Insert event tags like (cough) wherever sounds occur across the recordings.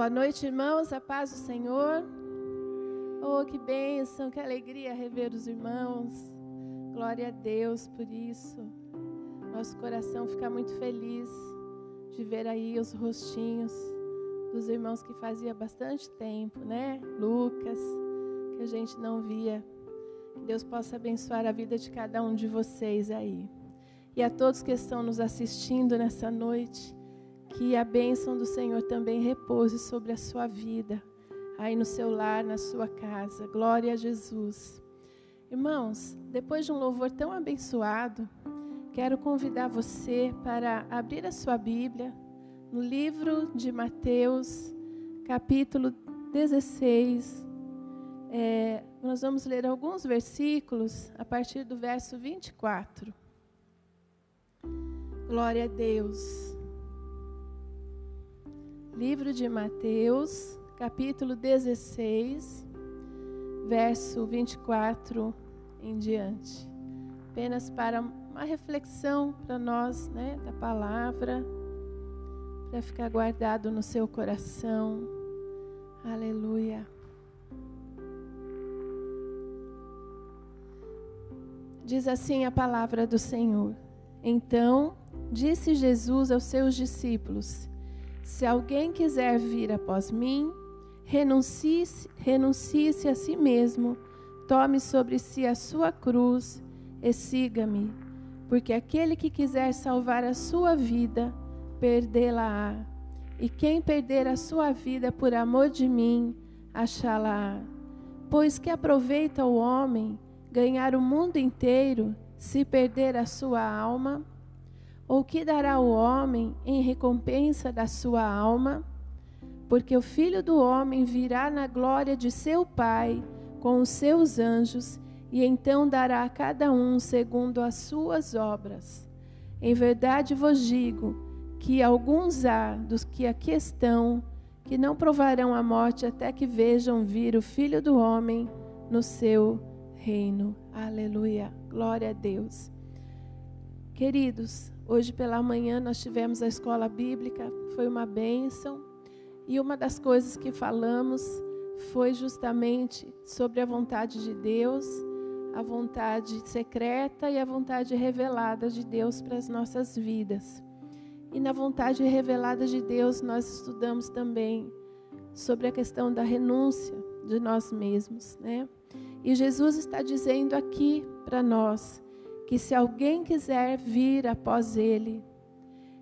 Boa noite, irmãos. A paz do Senhor. Oh, que bênção, que alegria rever os irmãos. Glória a Deus por isso. Nosso coração fica muito feliz de ver aí os rostinhos dos irmãos que fazia bastante tempo, né? Lucas, que a gente não via. Que Deus possa abençoar a vida de cada um de vocês aí. E a todos que estão nos assistindo nessa noite. Que a bênção do Senhor também repouse sobre a sua vida, aí no seu lar, na sua casa. Glória a Jesus. Irmãos, depois de um louvor tão abençoado, quero convidar você para abrir a sua Bíblia no livro de Mateus, capítulo 16. É, nós vamos ler alguns versículos a partir do verso 24. Glória a Deus. Livro de Mateus, capítulo 16, verso 24 em diante. Apenas para uma reflexão para nós, né, da palavra, para ficar guardado no seu coração. Aleluia. Diz assim a palavra do Senhor. Então, disse Jesus aos seus discípulos: se alguém quiser vir após mim, renuncie-se renuncie a si mesmo, tome sobre si a sua cruz e siga-me. Porque aquele que quiser salvar a sua vida, perdê-la-á. E quem perder a sua vida por amor de mim, achá-la-á. Pois que aproveita o homem ganhar o mundo inteiro se perder a sua alma? Ou que dará o homem em recompensa da sua alma? Porque o filho do homem virá na glória de seu Pai com os seus anjos, e então dará a cada um segundo as suas obras. Em verdade vos digo que alguns há dos que aqui estão que não provarão a morte até que vejam vir o Filho do Homem no seu reino. Aleluia. Glória a Deus. Queridos, Hoje pela manhã nós tivemos a escola bíblica, foi uma bênção. E uma das coisas que falamos foi justamente sobre a vontade de Deus, a vontade secreta e a vontade revelada de Deus para as nossas vidas. E na vontade revelada de Deus, nós estudamos também sobre a questão da renúncia de nós mesmos, né? E Jesus está dizendo aqui para nós que se alguém quiser vir após ele,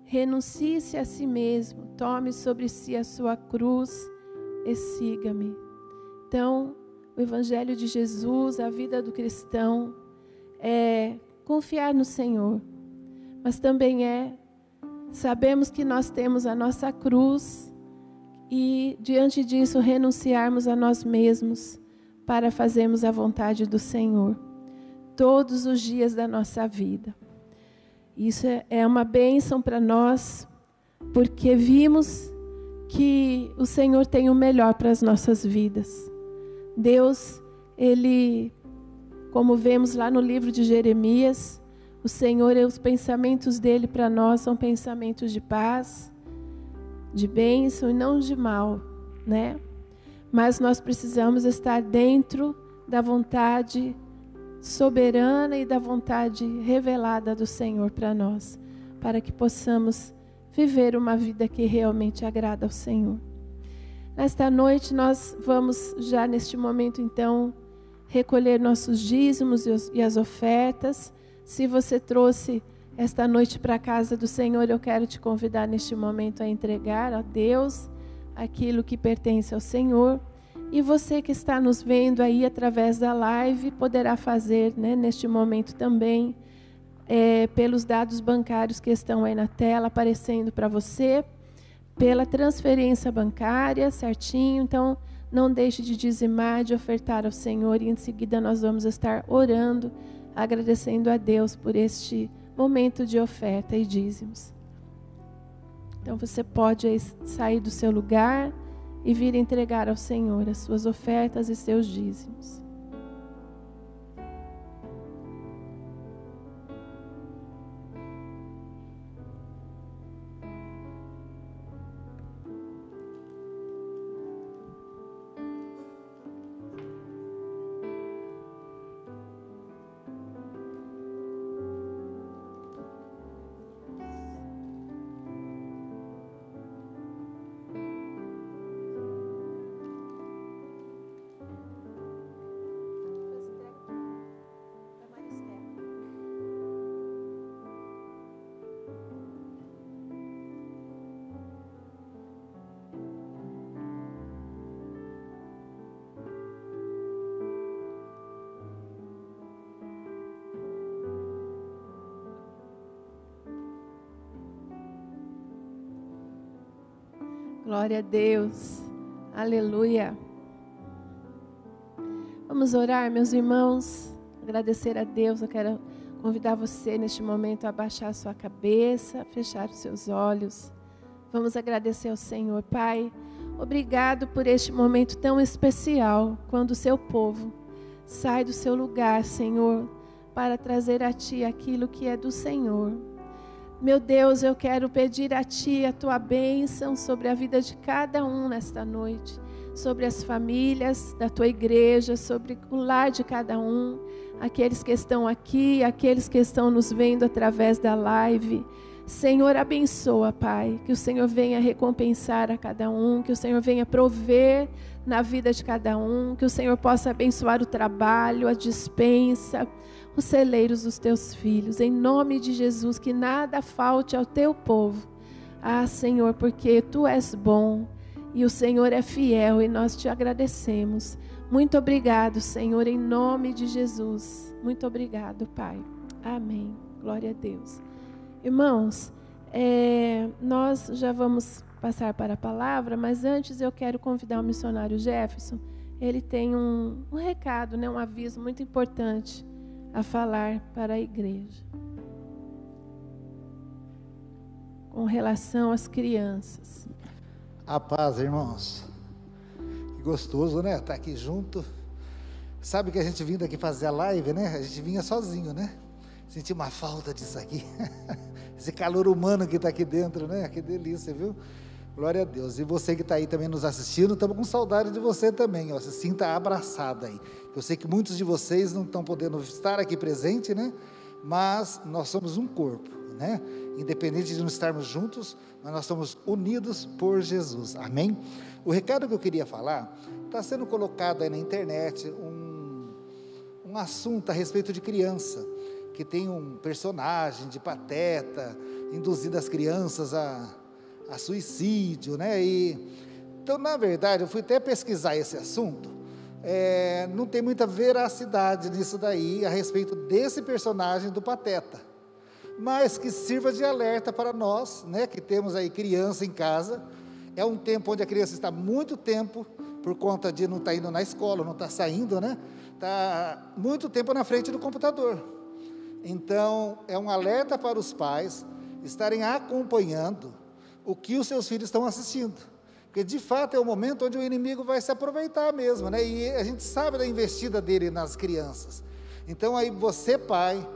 renuncie-se a si mesmo, tome sobre si a sua cruz e siga-me. Então, o Evangelho de Jesus, a vida do cristão, é confiar no Senhor, mas também é sabemos que nós temos a nossa cruz e, diante disso, renunciarmos a nós mesmos para fazermos a vontade do Senhor todos os dias da nossa vida. Isso é, é uma bênção para nós, porque vimos que o Senhor tem o melhor para as nossas vidas. Deus, Ele, como vemos lá no livro de Jeremias, o Senhor, os pensamentos dele para nós são pensamentos de paz, de bênção e não de mal, né? Mas nós precisamos estar dentro da vontade soberana e da vontade revelada do Senhor para nós, para que possamos viver uma vida que realmente agrada ao Senhor. Nesta noite nós vamos já neste momento então recolher nossos dízimos e as ofertas. Se você trouxe esta noite para a casa do Senhor, eu quero te convidar neste momento a entregar a Deus aquilo que pertence ao Senhor. E você que está nos vendo aí através da live poderá fazer né, neste momento também, é, pelos dados bancários que estão aí na tela aparecendo para você, pela transferência bancária, certinho. Então, não deixe de dizimar, de ofertar ao Senhor, e em seguida nós vamos estar orando, agradecendo a Deus por este momento de oferta e dízimos. Então, você pode sair do seu lugar e vir entregar ao Senhor as suas ofertas e seus dízimos. Glória a Deus. Aleluia. Vamos orar, meus irmãos. Agradecer a Deus. Eu quero convidar você neste momento a baixar a sua cabeça, fechar os seus olhos. Vamos agradecer ao Senhor, Pai. Obrigado por este momento tão especial, quando o seu povo sai do seu lugar, Senhor, para trazer a Ti aquilo que é do Senhor. Meu Deus, eu quero pedir a Ti a Tua bênção sobre a vida de cada um nesta noite, sobre as famílias da Tua igreja, sobre o lar de cada um, aqueles que estão aqui, aqueles que estão nos vendo através da live. Senhor, abençoa, Pai, que o Senhor venha recompensar a cada um, que o Senhor venha prover na vida de cada um, que o Senhor possa abençoar o trabalho, a dispensa, os celeiros dos teus filhos, em nome de Jesus, que nada falte ao teu povo. Ah, Senhor, porque tu és bom e o Senhor é fiel e nós te agradecemos. Muito obrigado, Senhor, em nome de Jesus. Muito obrigado, Pai. Amém. Glória a Deus. Irmãos, é, nós já vamos passar para a palavra, mas antes eu quero convidar o missionário Jefferson. Ele tem um, um recado, né, um aviso muito importante a falar para a igreja. Com relação às crianças. A paz, irmãos. Que gostoso, né? Estar tá aqui junto. Sabe que a gente vindo aqui fazer a live, né? A gente vinha sozinho, né? Senti uma falta disso aqui. (laughs) Esse calor humano que está aqui dentro, né? Que delícia, viu? Glória a Deus. E você que está aí também nos assistindo, estamos com saudade de você também. Ó. Se sinta abraçada aí. Eu sei que muitos de vocês não estão podendo estar aqui presente, né? Mas nós somos um corpo, né? Independente de não estarmos juntos, mas nós somos unidos por Jesus. Amém? O recado que eu queria falar está sendo colocado aí na internet um, um assunto a respeito de criança que tem um personagem de pateta, induzindo as crianças a, a suicídio, né? E, então, na verdade, eu fui até pesquisar esse assunto. É, não tem muita veracidade nisso daí a respeito desse personagem do Pateta, mas que sirva de alerta para nós, né, que temos aí criança em casa. É um tempo onde a criança está muito tempo por conta de não estar tá indo na escola, não estar tá saindo, né? Está muito tempo na frente do computador. Então, é um alerta para os pais estarem acompanhando o que os seus filhos estão assistindo. Porque, de fato, é o momento onde o inimigo vai se aproveitar mesmo, né? E a gente sabe da investida dele nas crianças. Então, aí, você, pai,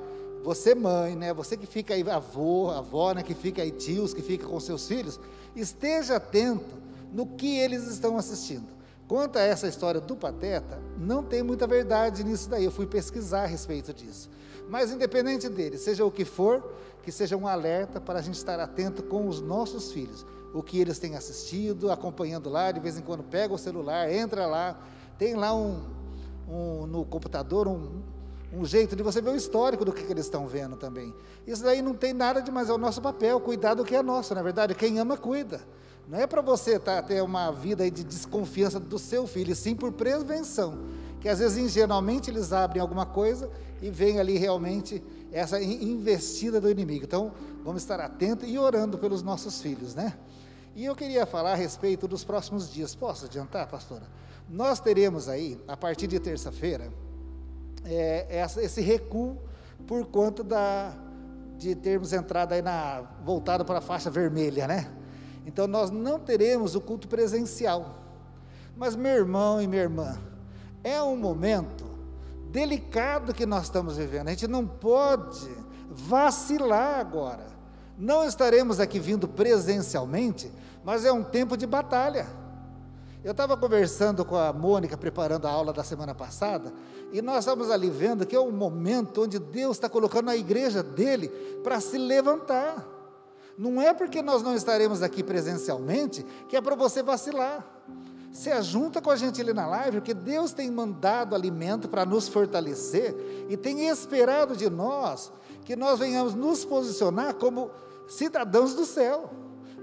você, mãe, né? Você que fica aí, avô, avó, né? Que fica aí, tios, que fica com seus filhos, esteja atento no que eles estão assistindo. Quanto a essa história do Pateta, não tem muita verdade nisso daí. Eu fui pesquisar a respeito disso. Mas independente dele, seja o que for, que seja um alerta para a gente estar atento com os nossos filhos. O que eles têm assistido, acompanhando lá, de vez em quando pega o celular, entra lá, tem lá um, um no computador um, um jeito de você ver o histórico do que, que, eles estão vendo também. Isso daí não tem nada de mais, é o nosso papel, cuidar do que é nosso, na verdade, quem ama, cuida. Não é para você tá, ter uma vida de desconfiança do seu filho, sim por prevenção que às vezes ingenuamente eles abrem alguma coisa e vem ali realmente essa investida do inimigo. Então, vamos estar atentos e orando pelos nossos filhos, né? E eu queria falar a respeito dos próximos dias. Posso adiantar, pastora? Nós teremos aí, a partir de terça-feira, é, esse recuo por conta da, de termos entrado aí na voltado para a faixa vermelha, né? Então nós não teremos o culto presencial. Mas meu irmão e minha irmã, é um momento delicado que nós estamos vivendo. A gente não pode vacilar agora. Não estaremos aqui vindo presencialmente, mas é um tempo de batalha. Eu estava conversando com a Mônica, preparando a aula da semana passada, e nós estamos ali vendo que é um momento onde Deus está colocando a igreja dele para se levantar. Não é porque nós não estaremos aqui presencialmente que é para você vacilar se ajunta com a gente ali na live, porque Deus tem mandado alimento para nos fortalecer e tem esperado de nós que nós venhamos nos posicionar como cidadãos do céu,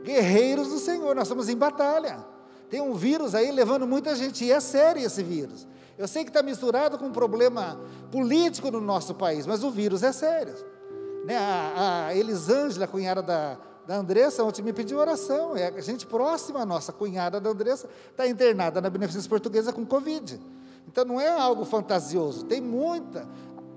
guerreiros do Senhor. Nós estamos em batalha. Tem um vírus aí levando muita gente, e é sério esse vírus. Eu sei que está misturado com um problema político no nosso país, mas o vírus é sério. Né? A, a Elisângela, cunhada da, da Andressa ontem me pediu oração. É a gente próxima, a nossa cunhada da Andressa está internada na Beneficência Portuguesa com Covid. Então não é algo fantasioso, tem muita,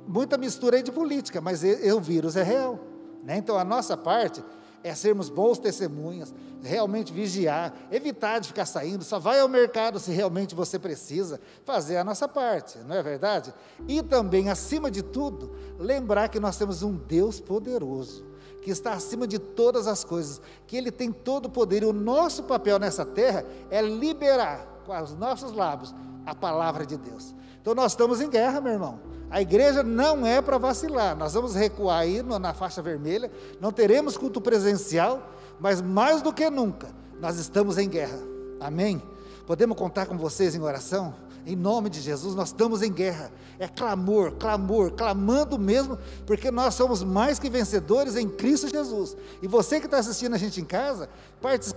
muita mistura aí de política, mas o vírus é real. Né? Então a nossa parte é sermos bons testemunhas, realmente vigiar, evitar de ficar saindo, só vai ao mercado se realmente você precisa, fazer a nossa parte, não é verdade? E também, acima de tudo, lembrar que nós temos um Deus poderoso, que está acima de todas as coisas, que Ele tem todo o poder, e o nosso papel nessa terra é liberar com os nossos lábios a palavra de Deus. Então nós estamos em guerra, meu irmão. A igreja não é para vacilar. Nós vamos recuar aí na faixa vermelha. Não teremos culto presencial, mas mais do que nunca, nós estamos em guerra. Amém? Podemos contar com vocês em oração? Em nome de Jesus, nós estamos em guerra. É clamor, clamor, clamando mesmo, porque nós somos mais que vencedores em Cristo Jesus. E você que está assistindo a gente em casa,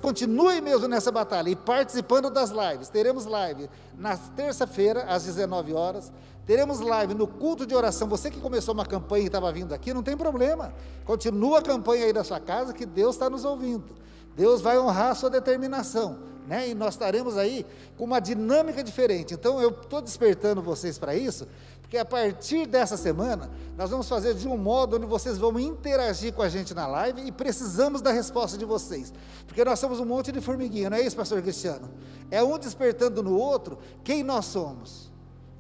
continue mesmo nessa batalha e participando das lives. Teremos live na terça-feira, às 19 horas. Teremos live no culto de oração. Você que começou uma campanha e estava vindo aqui, não tem problema. Continua a campanha aí da sua casa, que Deus está nos ouvindo. Deus vai honrar a sua determinação né? E nós estaremos aí com uma dinâmica diferente. Então eu estou despertando vocês para isso, porque a partir dessa semana nós vamos fazer de um modo onde vocês vão interagir com a gente na live e precisamos da resposta de vocês, porque nós somos um monte de formiguinha, não é isso, Pastor Cristiano? É um despertando no outro quem nós somos.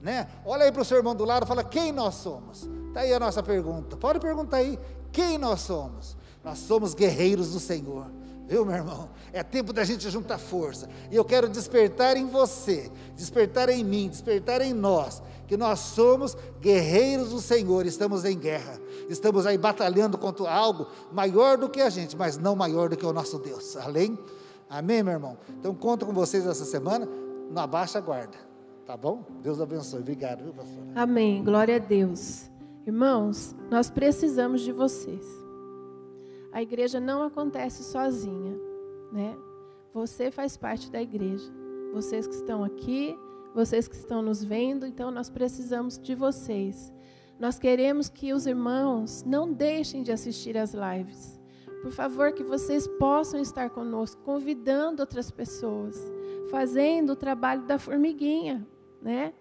Né? Olha aí para o seu irmão do lado, fala quem nós somos. Está aí a nossa pergunta. Pode perguntar aí, quem nós somos? Nós somos guerreiros do Senhor. Viu, meu irmão? É tempo da gente juntar força. E eu quero despertar em você, despertar em mim, despertar em nós, que nós somos guerreiros do Senhor, estamos em guerra. Estamos aí batalhando contra algo maior do que a gente, mas não maior do que o nosso Deus. Além? Amém, meu irmão? Então conto com vocês essa semana, na baixa guarda. Tá bom? Deus abençoe. Obrigado, viu, pastor? Amém. Glória a Deus. Irmãos, nós precisamos de vocês. A igreja não acontece sozinha, né? Você faz parte da igreja. Vocês que estão aqui, vocês que estão nos vendo, então nós precisamos de vocês. Nós queremos que os irmãos não deixem de assistir às lives. Por favor, que vocês possam estar conosco, convidando outras pessoas, fazendo o trabalho da formiguinha, né?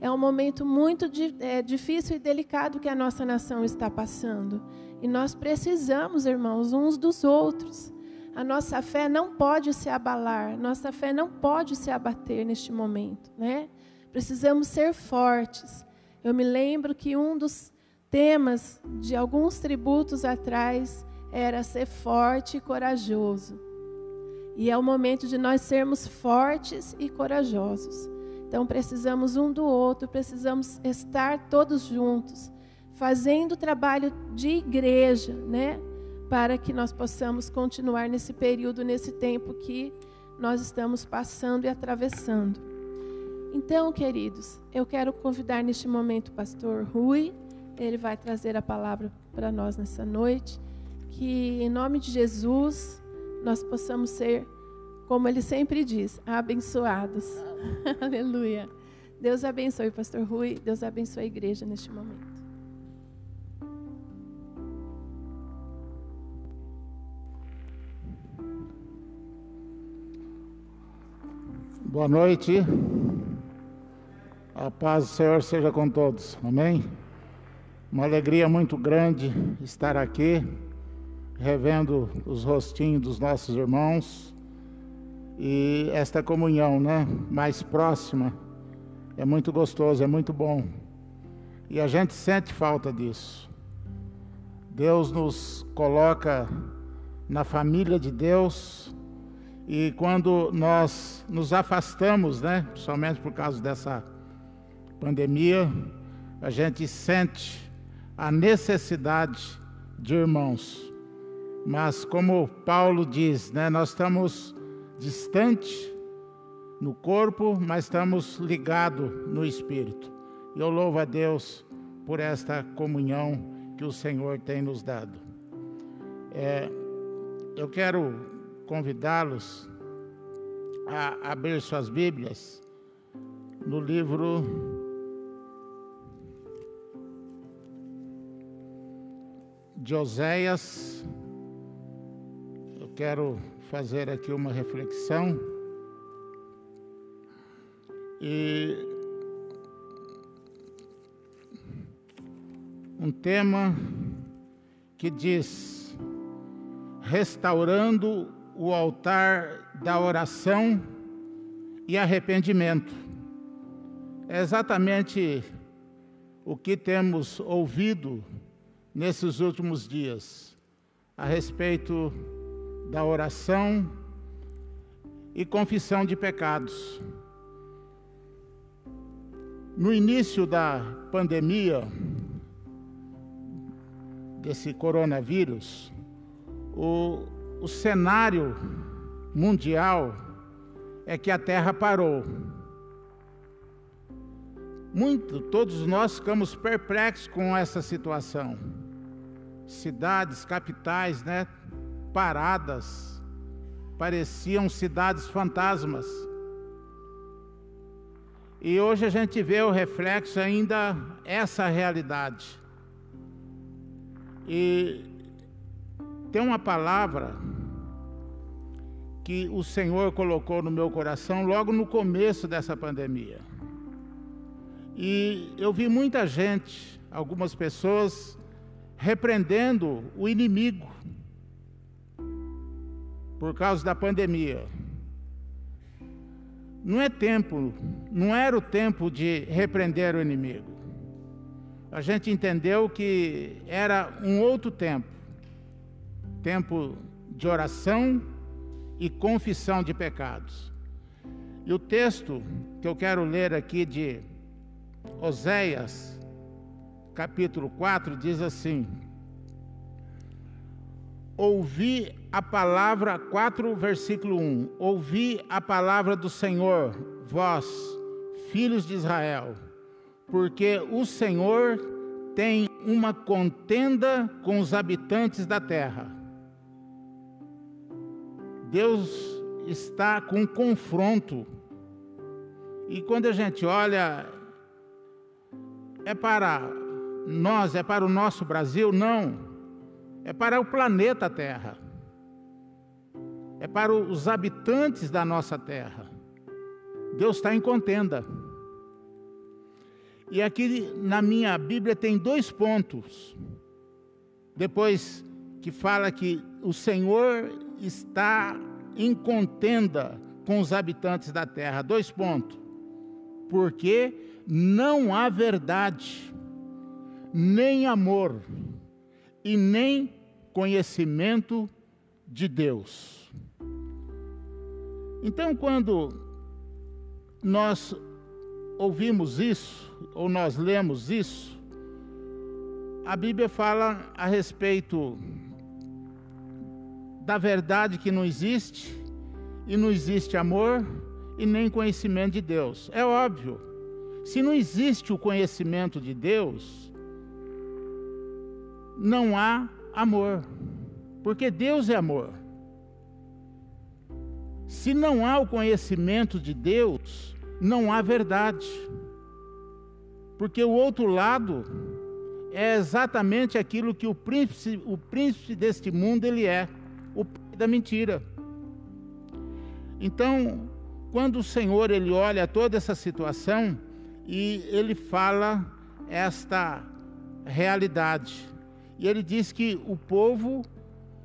É um momento muito é, difícil e delicado que a nossa nação está passando. E nós precisamos, irmãos, uns dos outros. A nossa fé não pode se abalar, nossa fé não pode se abater neste momento, né? Precisamos ser fortes. Eu me lembro que um dos temas de alguns tributos atrás era ser forte e corajoso. E é o momento de nós sermos fortes e corajosos. Então precisamos um do outro, precisamos estar todos juntos fazendo trabalho de igreja, né? Para que nós possamos continuar nesse período, nesse tempo que nós estamos passando e atravessando. Então, queridos, eu quero convidar neste momento o pastor Rui, ele vai trazer a palavra para nós nessa noite, que em nome de Jesus nós possamos ser, como ele sempre diz, abençoados. (laughs) Aleluia. Deus abençoe pastor Rui, Deus abençoe a igreja neste momento. Boa noite. A paz do Senhor seja com todos. Amém. Uma alegria muito grande estar aqui, revendo os rostinhos dos nossos irmãos e esta comunhão, né, mais próxima. É muito gostoso, é muito bom. E a gente sente falta disso. Deus nos coloca na família de Deus e quando nós nos afastamos, né, somente por causa dessa pandemia, a gente sente a necessidade de irmãos. Mas como Paulo diz, né, nós estamos distante no corpo, mas estamos ligados no espírito. Eu louvo a Deus por esta comunhão que o Senhor tem nos dado. É, eu quero convidá-los a abrir suas Bíblias no livro de Oséias, quero fazer aqui uma reflexão e um tema que diz restaurando o altar da oração e arrependimento. É exatamente o que temos ouvido nesses últimos dias a respeito da oração e confissão de pecados. No início da pandemia desse coronavírus, o, o cenário mundial é que a Terra parou. Muito, todos nós ficamos perplexos com essa situação. Cidades, capitais, né, paradas, pareciam cidades fantasmas. E hoje a gente vê o reflexo ainda essa realidade. E tem uma palavra que o Senhor colocou no meu coração logo no começo dessa pandemia. E eu vi muita gente, algumas pessoas, repreendendo o inimigo por causa da pandemia. Não é tempo, não era o tempo de repreender o inimigo. A gente entendeu que era um outro tempo tempo de oração e confissão de pecados. E o texto que eu quero ler aqui de Oséias, capítulo 4, diz assim: Ouvi a palavra, 4, versículo 1: Ouvi a palavra do Senhor, vós, filhos de Israel, porque o Senhor tem uma contenda com os habitantes da terra. Deus está com confronto. E quando a gente olha, é para nós, é para o nosso Brasil? Não é para o planeta Terra, é para os habitantes da nossa terra. Deus está em contenda. E aqui na minha Bíblia tem dois pontos. Depois que fala que o Senhor está em contenda com os habitantes da terra. Dois pontos. Porque não há verdade, nem amor e nem conhecimento de Deus. Então, quando nós ouvimos isso, ou nós lemos isso, a Bíblia fala a respeito da verdade que não existe, e não existe amor e nem conhecimento de Deus. É óbvio, se não existe o conhecimento de Deus, não há amor, porque Deus é amor. Se não há o conhecimento de Deus, não há verdade. Porque o outro lado é exatamente aquilo que o príncipe, o príncipe deste mundo ele é, o pai da mentira. Então, quando o Senhor ele olha toda essa situação e ele fala esta realidade, e ele diz que o povo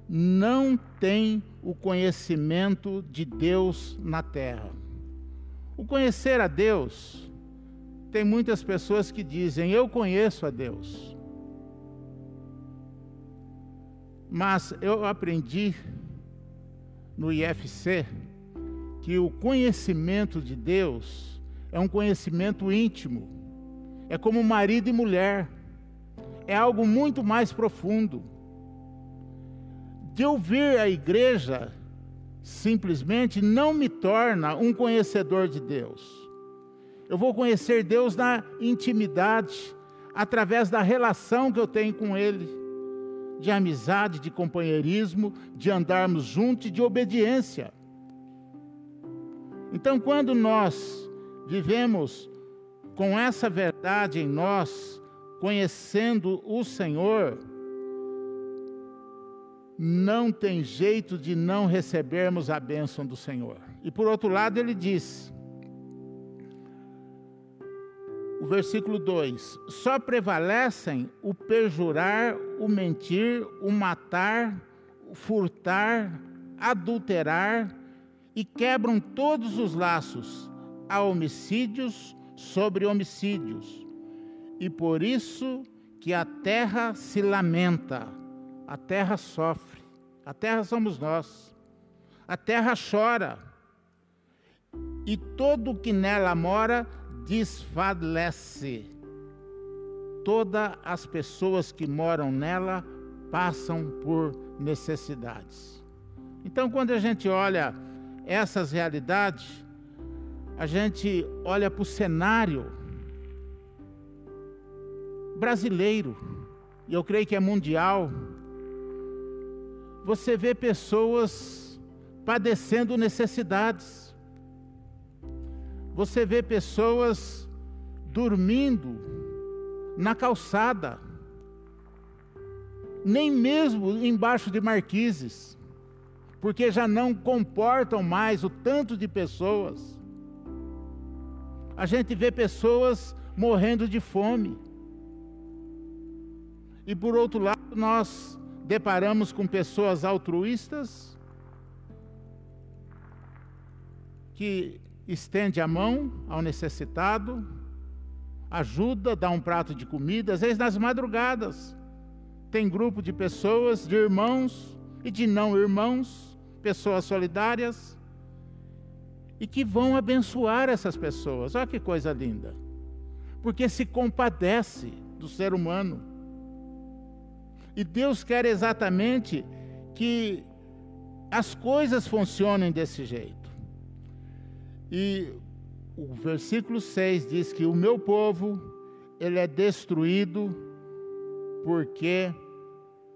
não tem o conhecimento de Deus na terra. O conhecer a Deus, tem muitas pessoas que dizem: Eu conheço a Deus. Mas eu aprendi no IFC que o conhecimento de Deus é um conhecimento íntimo, é como marido e mulher é algo muito mais profundo. De ouvir a igreja simplesmente não me torna um conhecedor de Deus. Eu vou conhecer Deus na intimidade, através da relação que eu tenho com Ele, de amizade, de companheirismo, de andarmos juntos e de obediência. Então, quando nós vivemos com essa verdade em nós, conhecendo o Senhor, não tem jeito de não recebermos a bênção do Senhor. E por outro lado, ele diz, o versículo 2: só prevalecem o perjurar, o mentir, o matar, o furtar, adulterar e quebram todos os laços, a homicídios sobre homicídios. E por isso que a terra se lamenta, a terra sofre, a terra somos nós, a terra chora, e todo o que nela mora desfalece. Todas as pessoas que moram nela passam por necessidades. Então, quando a gente olha essas realidades, a gente olha para o cenário brasileiro, e eu creio que é mundial, você vê pessoas padecendo necessidades, você vê pessoas dormindo na calçada, nem mesmo embaixo de marquises, porque já não comportam mais o tanto de pessoas. A gente vê pessoas morrendo de fome. E por outro lado, nós deparamos com pessoas altruístas que estende a mão ao necessitado, ajuda, dá um prato de comida, às vezes nas madrugadas. Tem grupo de pessoas, de irmãos e de não irmãos, pessoas solidárias, e que vão abençoar essas pessoas. Olha que coisa linda. Porque se compadece do ser humano. E Deus quer exatamente que as coisas funcionem desse jeito. E o versículo 6 diz que o meu povo, ele é destruído porque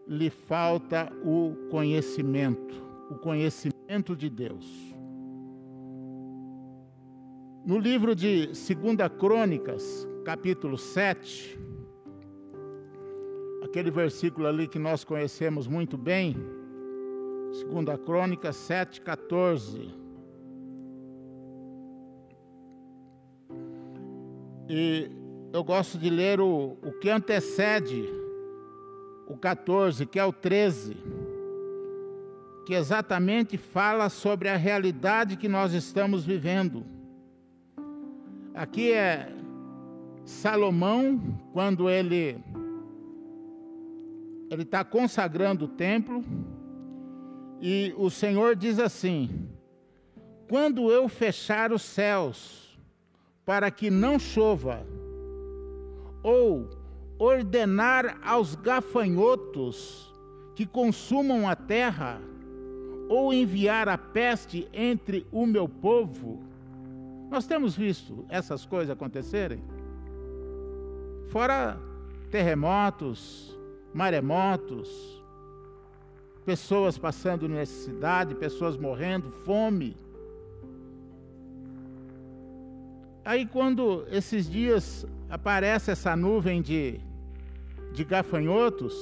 lhe falta o conhecimento, o conhecimento de Deus. No livro de 2 Crônicas, capítulo 7, aquele versículo ali que nós conhecemos muito bem, 2 Crônicas 7, 14. E eu gosto de ler o, o que antecede o 14, que é o 13, que exatamente fala sobre a realidade que nós estamos vivendo Aqui é Salomão, quando ele ele está consagrando o templo, e o Senhor diz assim: Quando eu fechar os céus para que não chova, ou ordenar aos gafanhotos que consumam a terra, ou enviar a peste entre o meu povo, nós temos visto essas coisas acontecerem. Fora terremotos, maremotos, pessoas passando necessidade, pessoas morrendo, fome. Aí quando esses dias aparece essa nuvem de, de gafanhotos,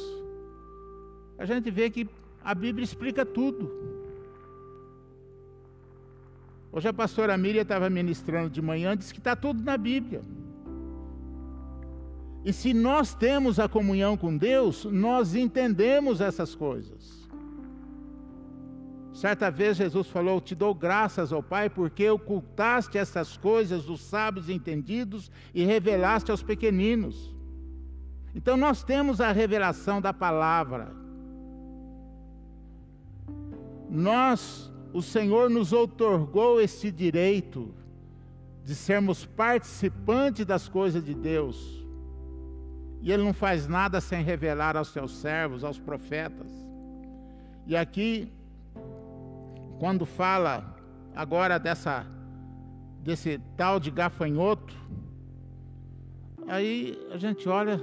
a gente vê que a Bíblia explica tudo. Hoje a pastora Miriam estava ministrando de manhã, disse que está tudo na Bíblia. E se nós temos a comunhão com Deus, nós entendemos essas coisas. Certa vez Jesus falou: Te dou graças ao Pai, porque ocultaste essas coisas dos sábios entendidos e revelaste aos pequeninos. Então nós temos a revelação da palavra. Nós o Senhor nos outorgou esse direito de sermos participantes das coisas de Deus. E Ele não faz nada sem revelar aos seus servos, aos profetas. E aqui, quando fala agora dessa, desse tal de gafanhoto, aí a gente olha,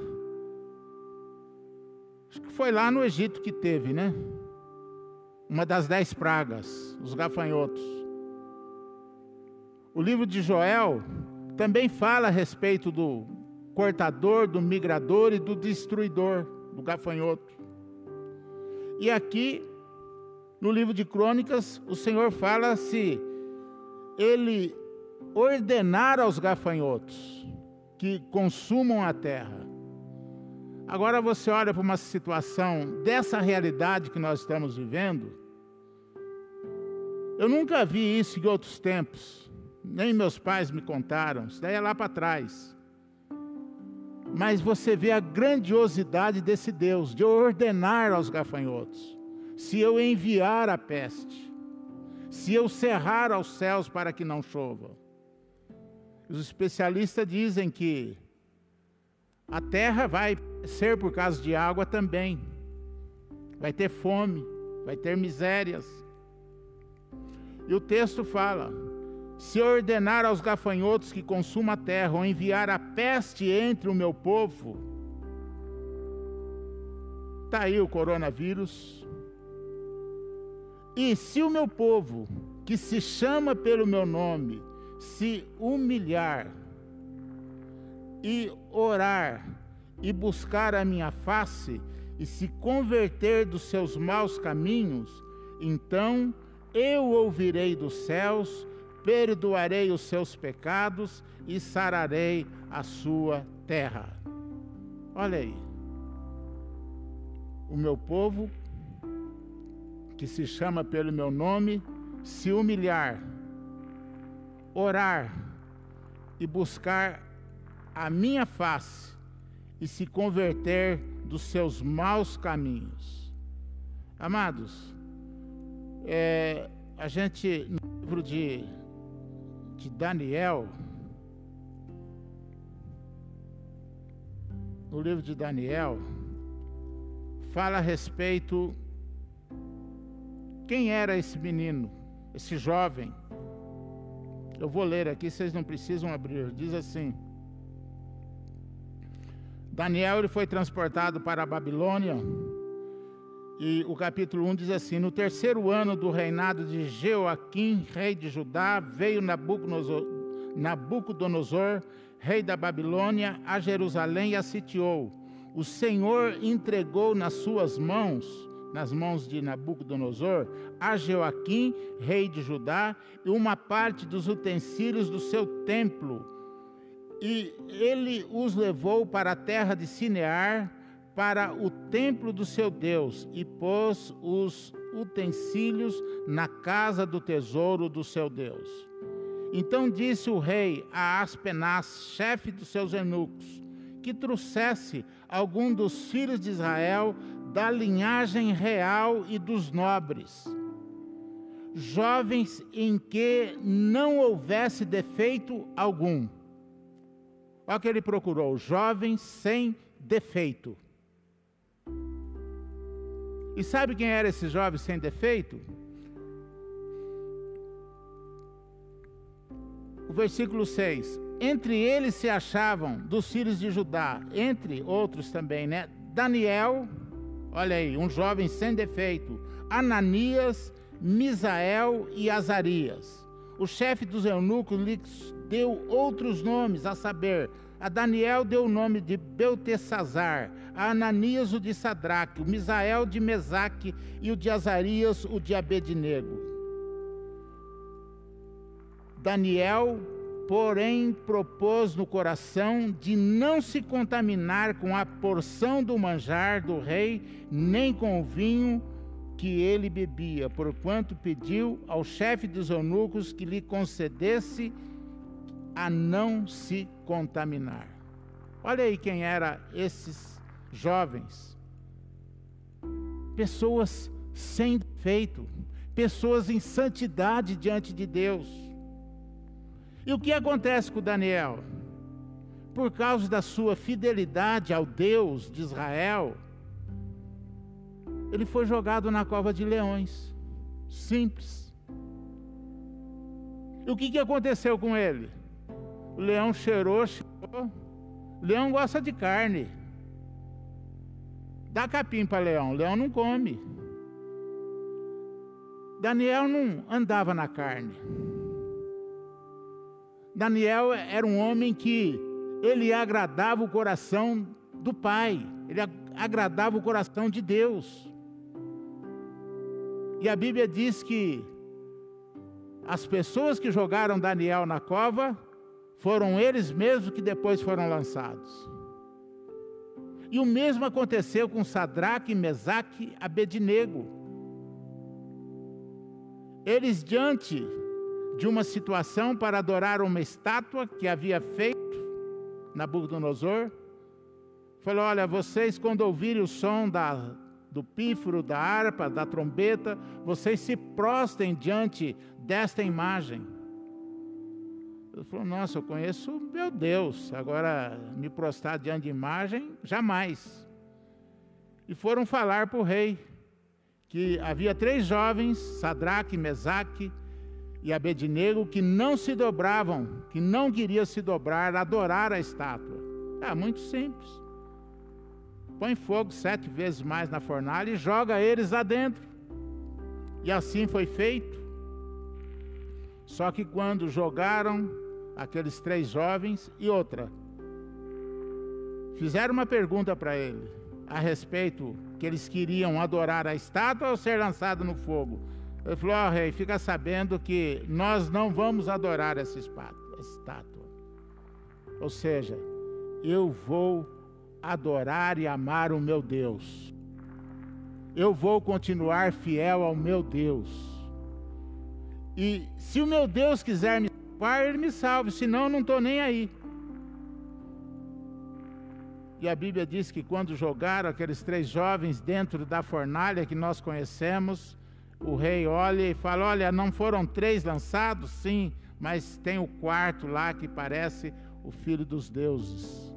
acho que foi lá no Egito que teve, né? uma das dez pragas, os gafanhotos. O livro de Joel também fala a respeito do cortador, do migrador e do destruidor, do gafanhoto. E aqui, no livro de Crônicas, o Senhor fala se ele ordenar aos gafanhotos que consumam a terra. Agora você olha para uma situação dessa realidade que nós estamos vivendo. Eu nunca vi isso em outros tempos, nem meus pais me contaram, isso daí é lá para trás. Mas você vê a grandiosidade desse Deus, de ordenar aos gafanhotos: se eu enviar a peste, se eu cerrar aos céus para que não chova. Os especialistas dizem que a terra vai ser por causa de água também. Vai ter fome, vai ter misérias. E o texto fala: se ordenar aos gafanhotos que consumam a terra, ou enviar a peste entre o meu povo, está aí o coronavírus. E se o meu povo, que se chama pelo meu nome, se humilhar e orar e buscar a minha face e se converter dos seus maus caminhos, então eu ouvirei dos céus, perdoarei os seus pecados e sararei a sua terra. Olha aí. O meu povo, que se chama pelo meu nome, se humilhar, orar e buscar a minha face e se converter dos seus maus caminhos. Amados, é, a gente, no livro de, de Daniel, no livro de Daniel, fala a respeito quem era esse menino, esse jovem. Eu vou ler aqui, vocês não precisam abrir. Diz assim: Daniel ele foi transportado para a Babilônia. E o capítulo 1 diz assim: No terceiro ano do reinado de Jeoaquim, rei de Judá, veio Nabucodonosor, rei da Babilônia, a Jerusalém e a sitiou. O Senhor entregou nas suas mãos, nas mãos de Nabucodonosor, a Jeoaquim, rei de Judá, e uma parte dos utensílios do seu templo e ele os levou para a terra de Sinear, para o templo do seu Deus, e pôs os utensílios na casa do tesouro do seu Deus. Então disse o rei a Aspenaz, chefe dos seus eunucos, que trouxesse algum dos filhos de Israel da linhagem real e dos nobres, jovens em que não houvesse defeito algum Olha o que ele procurou: jovens sem defeito. E sabe quem era esse jovem sem defeito? O versículo 6. Entre eles se achavam dos filhos de Judá, entre outros também, né? Daniel, olha aí, um jovem sem defeito. Ananias, Misael e Azarias. O chefe dos eunucos deu outros nomes, a saber, a Daniel deu o nome de Beltesazar, a Ananias o de Sadraque, o Misael de Mesaque e o de Azarias o de Abednego. Daniel, porém, propôs no coração de não se contaminar com a porção do manjar do rei, nem com o vinho que ele bebia, porquanto pediu ao chefe dos eunucos que lhe concedesse a não se contaminar. Olha aí quem eram esses jovens. Pessoas sem defeito, pessoas em santidade diante de Deus. E o que acontece com Daniel? Por causa da sua fidelidade ao Deus de Israel, ele foi jogado na cova de leões. Simples. E o que, que aconteceu com ele? O leão cheirou, cheirou. Leão gosta de carne. Dá capim para leão, o leão não come. Daniel não andava na carne. Daniel era um homem que ele agradava o coração do Pai, ele agradava o coração de Deus. E a Bíblia diz que as pessoas que jogaram Daniel na cova foram eles mesmos que depois foram lançados. E o mesmo aconteceu com Sadraque, Mesaque, Abednego. Eles, diante de uma situação para adorar uma estátua que havia feito Nabucodonosor, falou: Olha, vocês, quando ouvirem o som da, do pífaro, da harpa, da trombeta, vocês se prostem diante desta imagem. Ele falou: Nossa, eu conheço meu Deus, agora me prostrar diante de imagem, jamais. E foram falar para o rei que havia três jovens, Sadraque, Mesaque e Abednego, que não se dobravam, que não queriam se dobrar, adorar a estátua. É muito simples. Põe fogo sete vezes mais na fornalha e joga eles lá dentro. E assim foi feito. Só que quando jogaram aqueles três jovens e outra. Fizeram uma pergunta para ele a respeito que eles queriam adorar a estátua ou ser lançado no fogo. Ele falou: oh, rei, fica sabendo que nós não vamos adorar essa estátua. Ou seja, eu vou adorar e amar o meu Deus. Eu vou continuar fiel ao meu Deus. E se o meu Deus quiser me Pai, ele me salve, senão eu não estou nem aí. E a Bíblia diz que quando jogaram aqueles três jovens dentro da fornalha que nós conhecemos, o rei olha e fala: Olha, não foram três lançados? Sim, mas tem o quarto lá que parece o filho dos deuses.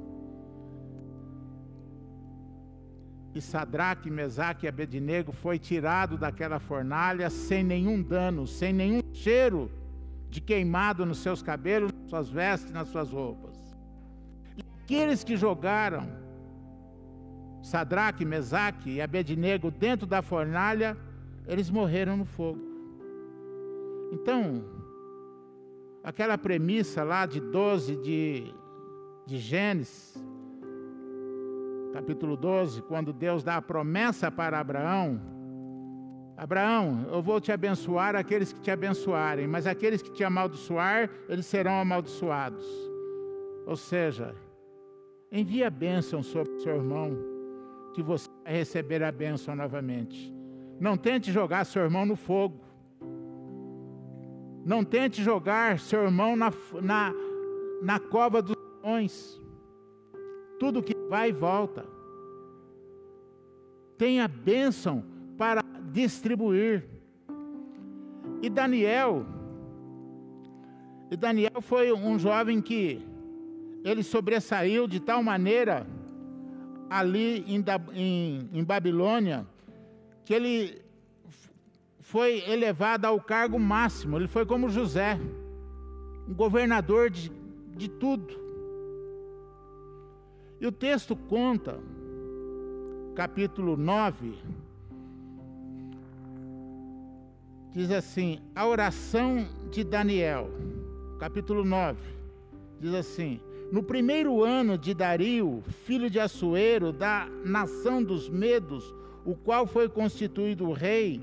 E Sadraque, Mesaque e Abednego foi tirado daquela fornalha sem nenhum dano, sem nenhum cheiro de queimado nos seus cabelos, nas suas vestes, nas suas roupas. E aqueles que jogaram Sadraque, Mesaque e Abednego dentro da fornalha, eles morreram no fogo. Então, aquela premissa lá de 12 de, de Gênesis, capítulo 12, quando Deus dá a promessa para Abraão, Abraão, eu vou te abençoar aqueles que te abençoarem, mas aqueles que te amaldiçoar, eles serão amaldiçoados. Ou seja, envie a bênção sobre o seu irmão, que você vai receber a bênção novamente. Não tente jogar seu irmão no fogo. Não tente jogar seu irmão na, na, na cova dos leões. Tudo que vai e volta. Tenha bênção distribuir. E Daniel, e Daniel foi um jovem que ele sobressaiu de tal maneira ali em, em, em Babilônia que ele foi elevado ao cargo máximo. Ele foi como José, um governador de, de tudo. E o texto conta, capítulo 9, diz assim: a oração de Daniel, capítulo 9, diz assim: No primeiro ano de Dario, filho de Assuero, da nação dos Medos, o qual foi constituído rei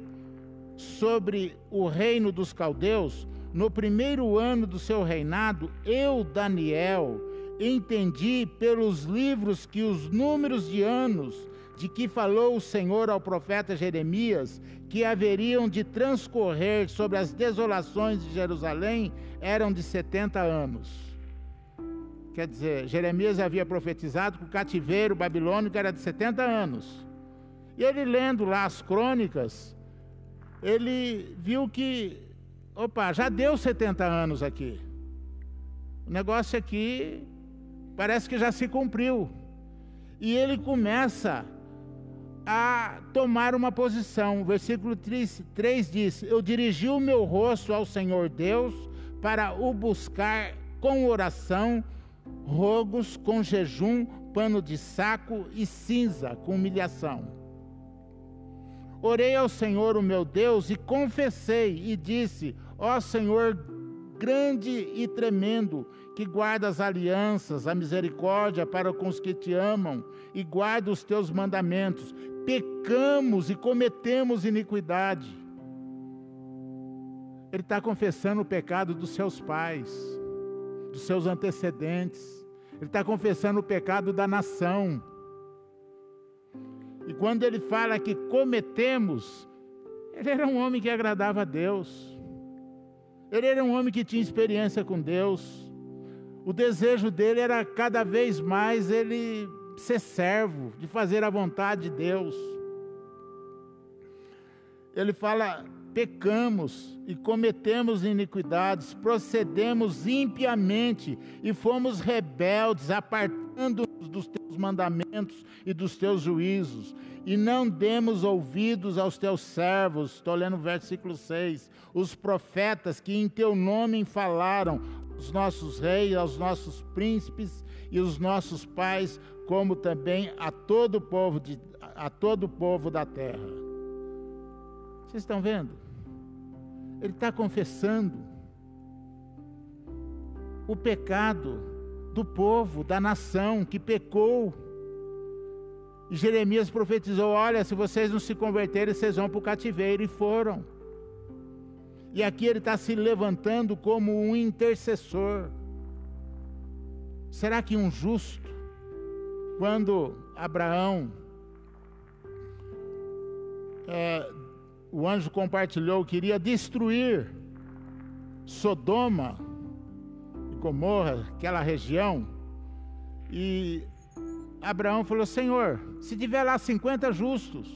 sobre o reino dos caldeus, no primeiro ano do seu reinado, eu, Daniel, entendi pelos livros que os números de anos de que falou o Senhor ao profeta Jeremias, que haveriam de transcorrer sobre as desolações de Jerusalém, eram de 70 anos. Quer dizer, Jeremias havia profetizado que o cativeiro babilônico era de 70 anos. E ele lendo lá as crônicas, ele viu que, opa, já deu 70 anos aqui. O negócio aqui parece que já se cumpriu. E ele começa a tomar uma posição. Versículo 3, 3 diz: Eu dirigi o meu rosto ao Senhor Deus para o buscar com oração, rogos, com jejum, pano de saco e cinza, com humilhação. Orei ao Senhor, o meu Deus, e confessei e disse: Ó Senhor, grande e tremendo, que guarda as alianças, a misericórdia para com os que te amam e guarda os teus mandamentos. Pecamos e cometemos iniquidade. Ele está confessando o pecado dos seus pais, dos seus antecedentes. Ele está confessando o pecado da nação. E quando ele fala que cometemos, ele era um homem que agradava a Deus. Ele era um homem que tinha experiência com Deus. O desejo dele era cada vez mais ele ser servo, de fazer a vontade de Deus. Ele fala: pecamos e cometemos iniquidades, procedemos impiamente e fomos rebeldes, apartando-nos dos teus mandamentos e dos teus juízos, e não demos ouvidos aos teus servos. Estou lendo o versículo 6. Os profetas que em teu nome falaram, os nossos reis, aos nossos príncipes e os nossos pais, como também a todo o povo, de, a todo o povo da terra. Vocês estão vendo? Ele está confessando o pecado do povo, da nação que pecou. E Jeremias profetizou: Olha, se vocês não se converterem, vocês vão para o cativeiro. E foram. E aqui ele está se levantando como um intercessor. Será que um justo, quando Abraão é, o anjo compartilhou, queria destruir Sodoma e Gomorra, aquela região. E Abraão falou: Senhor, se tiver lá 50 justos,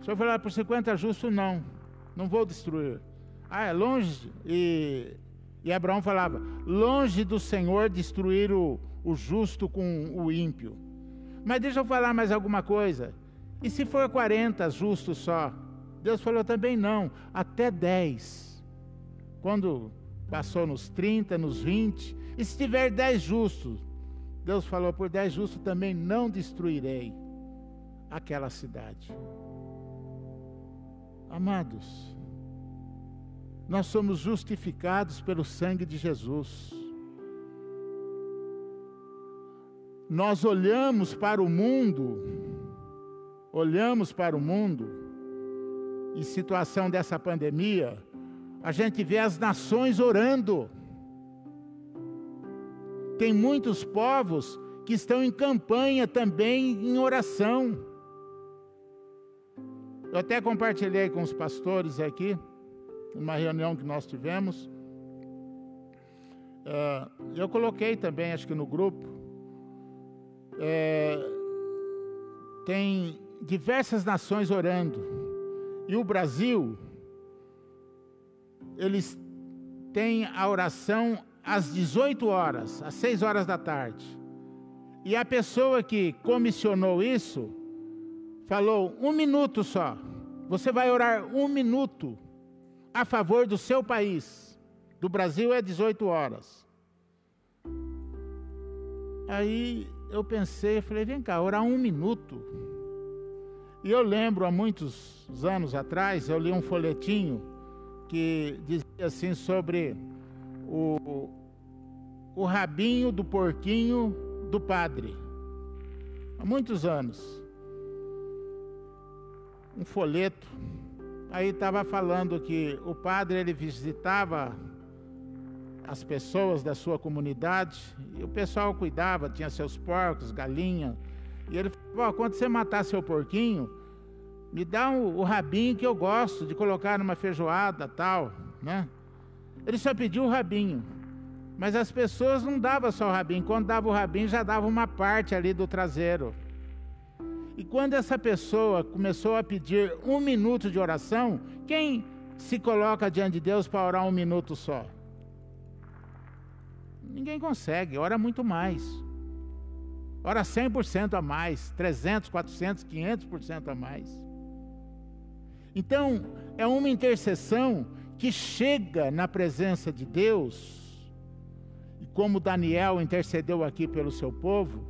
o senhor falou por 50 justos, não, não vou destruir. Ah, é longe? E, e Abraão falava: longe do Senhor destruir o, o justo com o ímpio. Mas deixa eu falar mais alguma coisa. E se for 40 justos só? Deus falou também não, até 10. Quando passou nos 30, nos 20, e se tiver 10 justos, Deus falou: por 10 justos também não destruirei aquela cidade. Amados, nós somos justificados pelo sangue de Jesus. Nós olhamos para o mundo olhamos para o mundo, em situação dessa pandemia, a gente vê as nações orando. Tem muitos povos que estão em campanha também em oração. Eu até compartilhei com os pastores aqui, numa reunião que nós tivemos. É, eu coloquei também, acho que no grupo. É, tem diversas nações orando. E o Brasil, eles têm a oração às 18 horas, às 6 horas da tarde. E a pessoa que comissionou isso falou: um minuto só. Você vai orar um minuto a favor do seu país. Do Brasil é 18 horas. Aí eu pensei, falei, vem cá, orar um minuto. E eu lembro, há muitos anos atrás, eu li um folhetinho que dizia assim sobre o, o rabinho do porquinho do padre. Há muitos anos. Um folheto. Aí estava falando que o padre ele visitava as pessoas da sua comunidade e o pessoal cuidava, tinha seus porcos, galinha, e ele falou: quando você matar seu porquinho, me dá o rabinho que eu gosto de colocar numa feijoada tal, né? Ele só pediu o rabinho. Mas as pessoas não davam só o rabinho. Quando dava o rabinho, já dava uma parte ali do traseiro. E quando essa pessoa começou a pedir um minuto de oração, quem se coloca diante de Deus para orar um minuto só? Ninguém consegue, ora muito mais. Ora 100% a mais, 300, 400, 500% a mais. Então, é uma intercessão que chega na presença de Deus, e como Daniel intercedeu aqui pelo seu povo,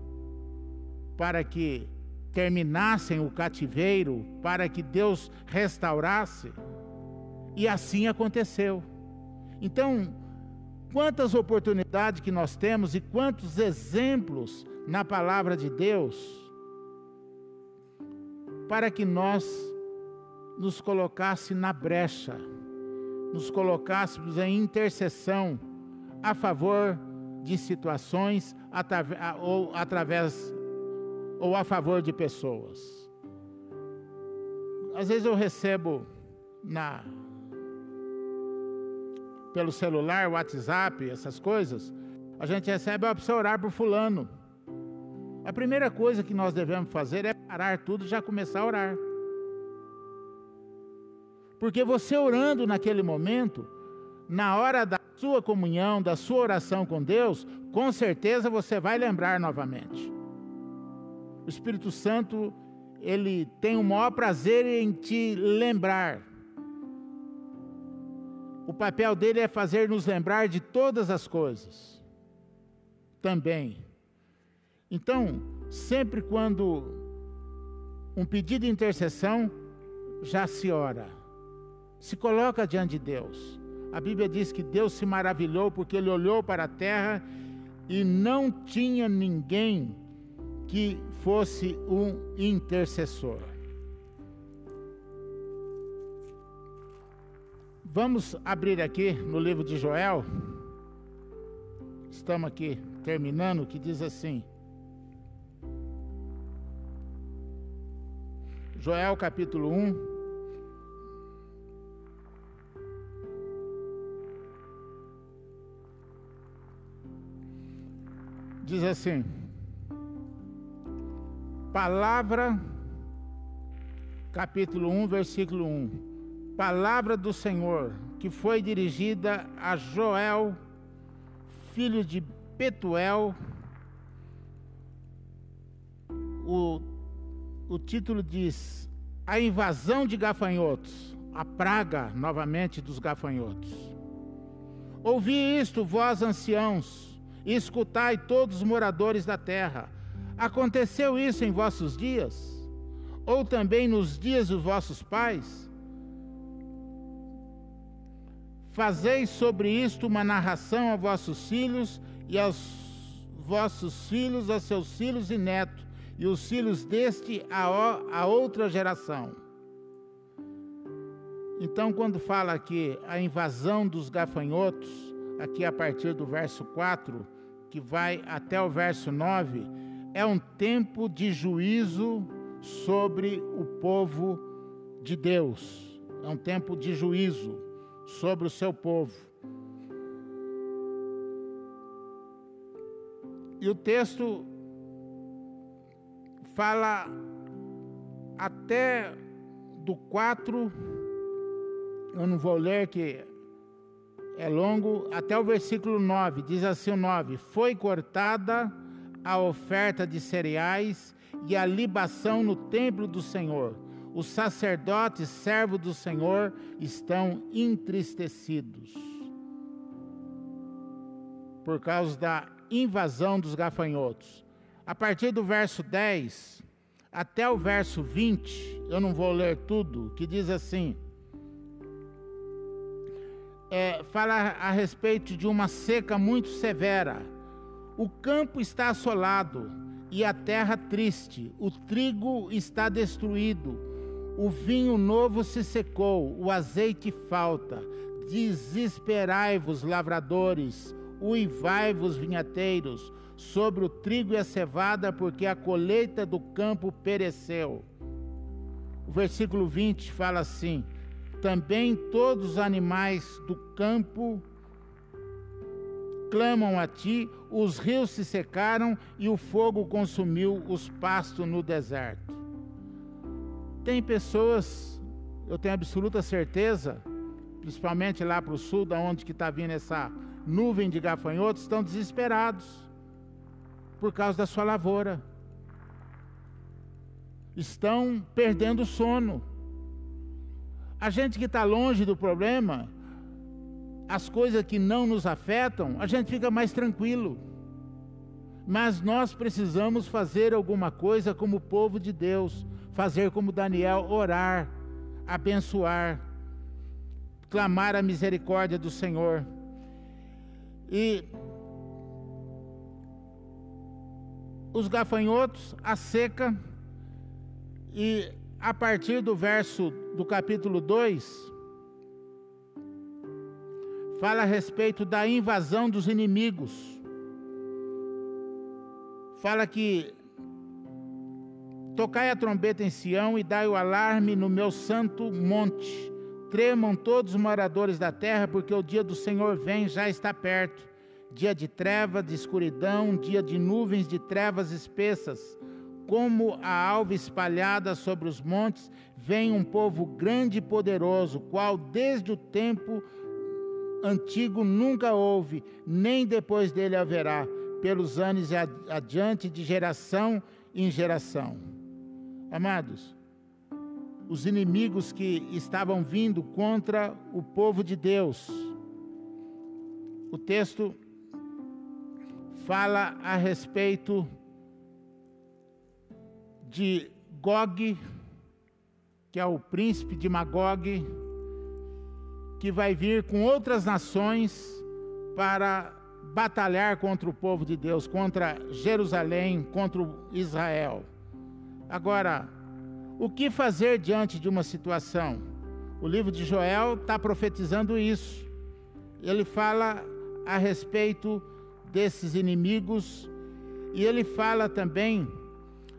para que terminassem o cativeiro, para que Deus restaurasse, e assim aconteceu. Então, quantas oportunidades que nós temos e quantos exemplos na palavra de Deus para que nós nos colocasse na brecha nos colocássemos em intercessão a favor de situações ou através ou a favor de pessoas. Às vezes eu recebo na pelo celular, WhatsApp, essas coisas, a gente recebe, ó, precisa orar por fulano. A primeira coisa que nós devemos fazer é parar tudo e já começar a orar. Porque você orando naquele momento, na hora da sua comunhão, da sua oração com Deus, com certeza você vai lembrar novamente. O Espírito Santo, ele tem o maior prazer em te lembrar. O papel dele é fazer nos lembrar de todas as coisas. Também. Então, sempre quando um pedido de intercessão, já se ora se coloca diante de Deus. A Bíblia diz que Deus se maravilhou porque ele olhou para a terra e não tinha ninguém que fosse um intercessor. Vamos abrir aqui no livro de Joel. Estamos aqui terminando, que diz assim: Joel capítulo 1, diz assim: Palavra, capítulo 1, versículo 1. Palavra do Senhor, que foi dirigida a Joel, filho de Petuel. O, o título diz: A invasão de gafanhotos, a praga novamente dos gafanhotos. Ouvi isto, vós anciãos, e escutai todos os moradores da terra. Aconteceu isso em vossos dias? Ou também nos dias dos vossos pais? Fazeis sobre isto uma narração a vossos filhos e aos vossos filhos, a seus filhos e netos, e os filhos deste a, a outra geração. Então, quando fala aqui a invasão dos gafanhotos, aqui a partir do verso 4, que vai até o verso 9, é um tempo de juízo sobre o povo de Deus. É um tempo de juízo sobre o seu povo. E o texto fala até do 4, eu não vou ler que é longo, até o versículo 9, diz assim o 9: Foi cortada a oferta de cereais e a libação no templo do Senhor. Os sacerdotes, servos do Senhor, estão entristecidos por causa da invasão dos gafanhotos. A partir do verso 10 até o verso 20, eu não vou ler tudo, que diz assim: é, fala a respeito de uma seca muito severa. O campo está assolado e a terra triste, o trigo está destruído, o vinho novo se secou, o azeite falta. Desesperai-vos, lavradores, uivai-vos, vinhateiros, sobre o trigo e a cevada, porque a colheita do campo pereceu. O versículo 20 fala assim: também todos os animais do campo clamam a ti, os rios se secaram e o fogo consumiu os pastos no deserto. Tem pessoas, eu tenho absoluta certeza, principalmente lá para o sul, da onde que está vindo essa nuvem de gafanhotos, estão desesperados por causa da sua lavoura. Estão perdendo o sono a gente que está longe do problema, as coisas que não nos afetam, a gente fica mais tranquilo. Mas nós precisamos fazer alguma coisa como povo de Deus, fazer como Daniel, orar, abençoar, clamar a misericórdia do Senhor. E os gafanhotos, a seca, e a partir do verso do capítulo 2, fala a respeito da invasão dos inimigos. Fala que tocai a trombeta em Sião e dai o alarme no meu santo monte. Tremam todos os moradores da terra, porque o dia do Senhor vem, já está perto. Dia de treva, de escuridão, dia de nuvens de trevas espessas. Como a alva espalhada sobre os montes, vem um povo grande e poderoso, qual desde o tempo antigo nunca houve, nem depois dele haverá, pelos anos adiante, de geração em geração. Amados, os inimigos que estavam vindo contra o povo de Deus. O texto fala a respeito de Gog, que é o príncipe de Magog, que vai vir com outras nações para batalhar contra o povo de Deus, contra Jerusalém, contra Israel. Agora, o que fazer diante de uma situação? O livro de Joel está profetizando isso. Ele fala a respeito desses inimigos e ele fala também,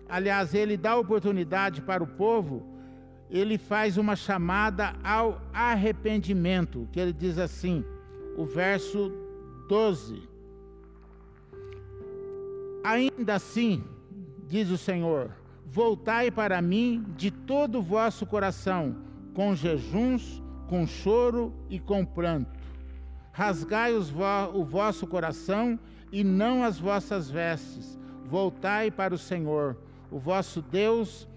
aliás, ele dá oportunidade para o povo, ele faz uma chamada ao arrependimento, que ele diz assim, o verso 12. Ainda assim, diz o Senhor, Voltai para mim de todo o vosso coração, com jejuns, com choro e com pranto. Rasgai vo o vosso coração e não as vossas vestes. Voltai para o Senhor, o vosso Deus.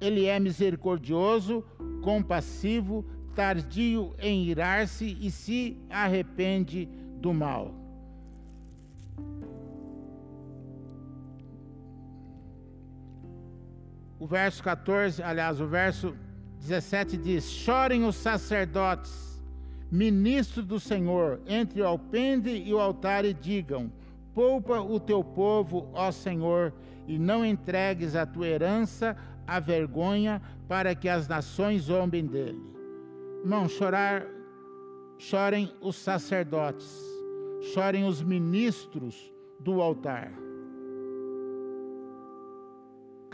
Ele é misericordioso, compassivo, tardio em irar-se e se arrepende do mal. O verso 14, aliás, o verso 17 diz: Chorem os sacerdotes, ministros do Senhor, entre o alpendre e o altar, e digam: Poupa o teu povo, ó Senhor, e não entregues a tua herança à vergonha, para que as nações zombem dele. Não chorar, chorem os sacerdotes, chorem os ministros do altar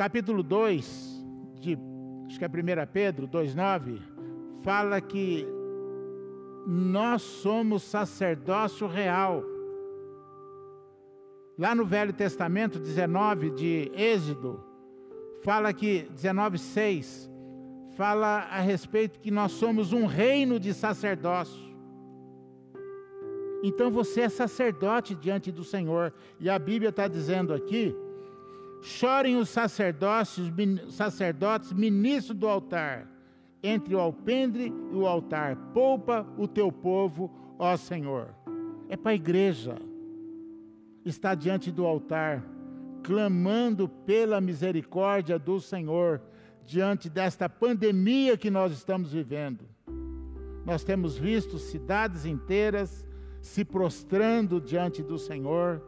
capítulo 2, de, acho que é 1 Pedro 2,9, fala que nós somos sacerdócio real. Lá no Velho Testamento 19 de Êxodo, fala que 19:6 fala a respeito que nós somos um reino de sacerdócio. Então você é sacerdote diante do Senhor, e a Bíblia está dizendo aqui Chorem os sacerdotes, sacerdotes, ministros do altar, entre o alpendre e o altar. Poupa o teu povo, ó Senhor. É para a igreja. Está diante do altar, clamando pela misericórdia do Senhor, diante desta pandemia que nós estamos vivendo. Nós temos visto cidades inteiras se prostrando diante do Senhor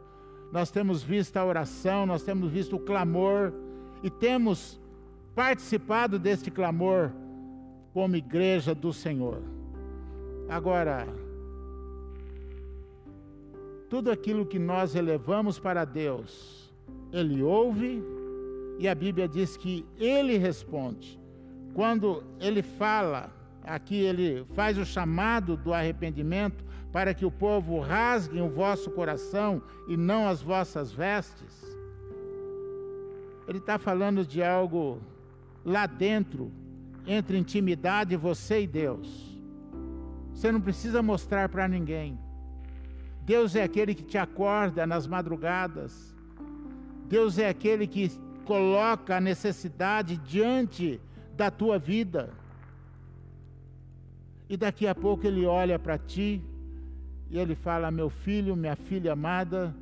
nós temos visto a oração, nós temos visto o clamor e temos participado deste clamor como igreja do Senhor. Agora, tudo aquilo que nós elevamos para Deus, Ele ouve e a Bíblia diz que Ele responde. Quando Ele fala, aqui Ele faz o chamado do arrependimento, para que o povo rasgue o vosso coração e não as vossas vestes. Ele está falando de algo lá dentro, entre intimidade você e Deus. Você não precisa mostrar para ninguém. Deus é aquele que te acorda nas madrugadas. Deus é aquele que coloca a necessidade diante da tua vida. E daqui a pouco ele olha para ti e ele fala: Meu filho, minha filha amada,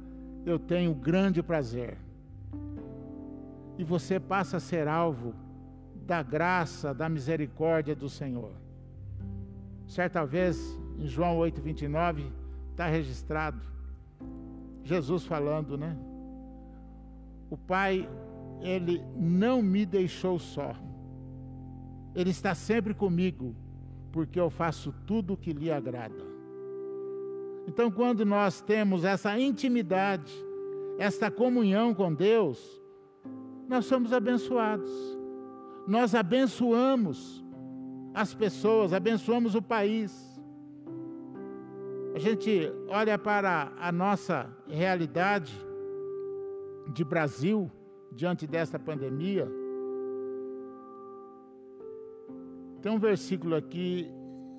eu tenho grande prazer. E você passa a ser alvo da graça, da misericórdia do Senhor. Certa vez, em João 8,29, está registrado, Jesus falando, né? O Pai, Ele não me deixou só. Ele está sempre comigo porque eu faço tudo o que lhe agrada. Então, quando nós temos essa intimidade, esta comunhão com Deus, nós somos abençoados. Nós abençoamos as pessoas, abençoamos o país. A gente olha para a nossa realidade de Brasil diante desta pandemia. Tem um versículo aqui,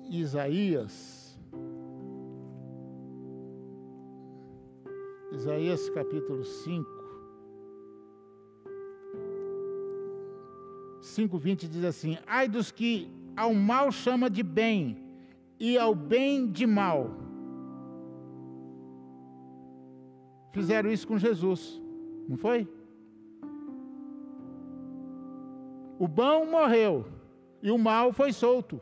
Isaías. Isaías capítulo 5. 5:20 diz assim: Ai dos que ao mal chama de bem e ao bem de mal. Fizeram isso com Jesus, não foi? O bom morreu e o mal foi solto.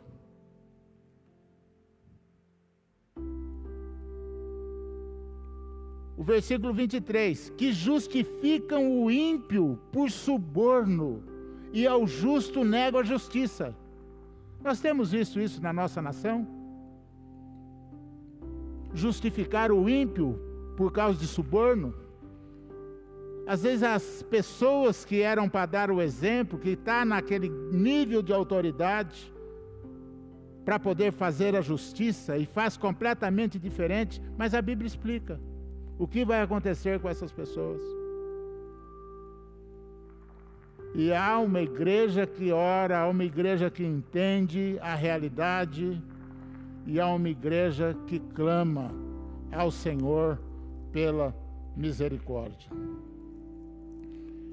O versículo 23: Que justificam o ímpio por suborno e ao justo nego a justiça. Nós temos visto isso na nossa nação? Justificar o ímpio por causa de suborno? Às vezes as pessoas que eram para dar o exemplo, que está naquele nível de autoridade, para poder fazer a justiça e faz completamente diferente, mas a Bíblia explica o que vai acontecer com essas pessoas. E há uma igreja que ora, há uma igreja que entende a realidade, e há uma igreja que clama ao Senhor pela misericórdia.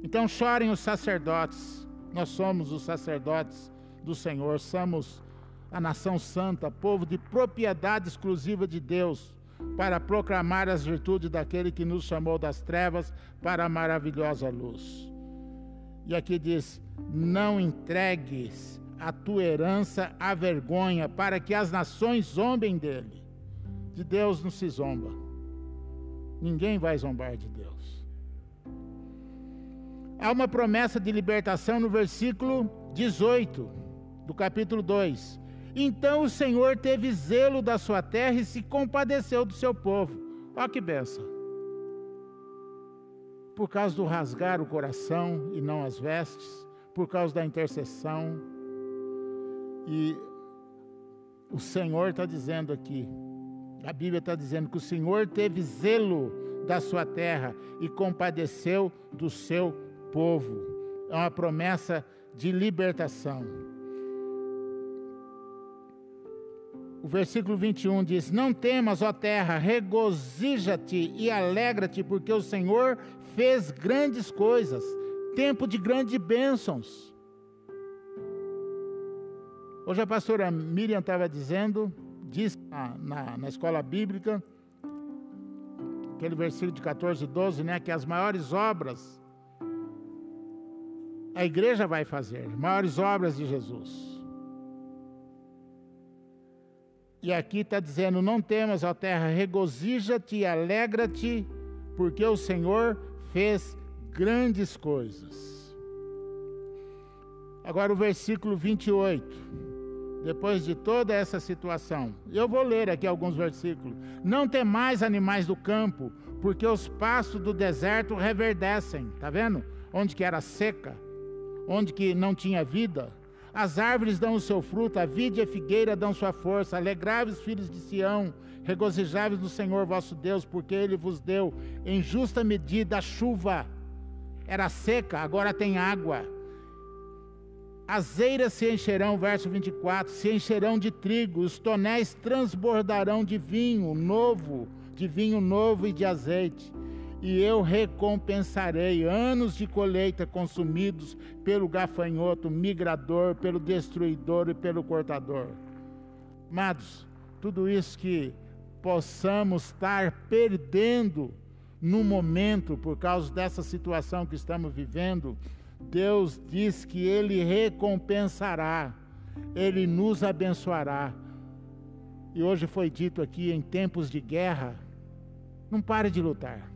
Então chorem os sacerdotes, nós somos os sacerdotes do Senhor, somos a nação santa, povo de propriedade exclusiva de Deus, para proclamar as virtudes daquele que nos chamou das trevas para a maravilhosa luz. E aqui diz: Não entregues a tua herança à vergonha, para que as nações zombem dele. De Deus não se zomba. Ninguém vai zombar de Deus. Há uma promessa de libertação no versículo 18 do capítulo 2. Então o Senhor teve zelo da sua terra e se compadeceu do seu povo. Olha que benção por causa do rasgar o coração e não as vestes, por causa da intercessão. E o Senhor está dizendo aqui, a Bíblia está dizendo que o Senhor teve zelo da sua terra e compadeceu do seu povo. É uma promessa de libertação. O versículo 21 diz: Não temas, ó terra, regozija-te e alegra-te, porque o Senhor fez grandes coisas, tempo de grandes bênçãos. Hoje a pastora Miriam estava dizendo, diz na, na, na, escola bíblica, aquele versículo de 14 e 12, né, que as maiores obras a igreja vai fazer, maiores obras de Jesus. E aqui está dizendo: Não temas, ó terra, regozija-te e alegra-te, porque o Senhor fez grandes coisas. Agora o versículo 28. Depois de toda essa situação, eu vou ler aqui alguns versículos. Não tem mais animais do campo, porque os pastos do deserto reverdecem. Tá vendo? Onde que era seca, onde que não tinha vida. As árvores dão o seu fruto, a vide e a figueira dão sua força. Alegrai-vos, filhos de Sião, Regozijai-vos no Senhor vosso Deus, porque ele vos deu em justa medida a chuva. Era seca, agora tem água. As eiras se encherão, verso 24, se encherão de trigo, os tonéis transbordarão de vinho novo, de vinho novo e de azeite. E eu recompensarei anos de colheita consumidos pelo gafanhoto, migrador, pelo destruidor e pelo cortador. Amados, tudo isso que possamos estar perdendo no momento por causa dessa situação que estamos vivendo, Deus diz que Ele recompensará, Ele nos abençoará. E hoje foi dito aqui, em tempos de guerra, não pare de lutar,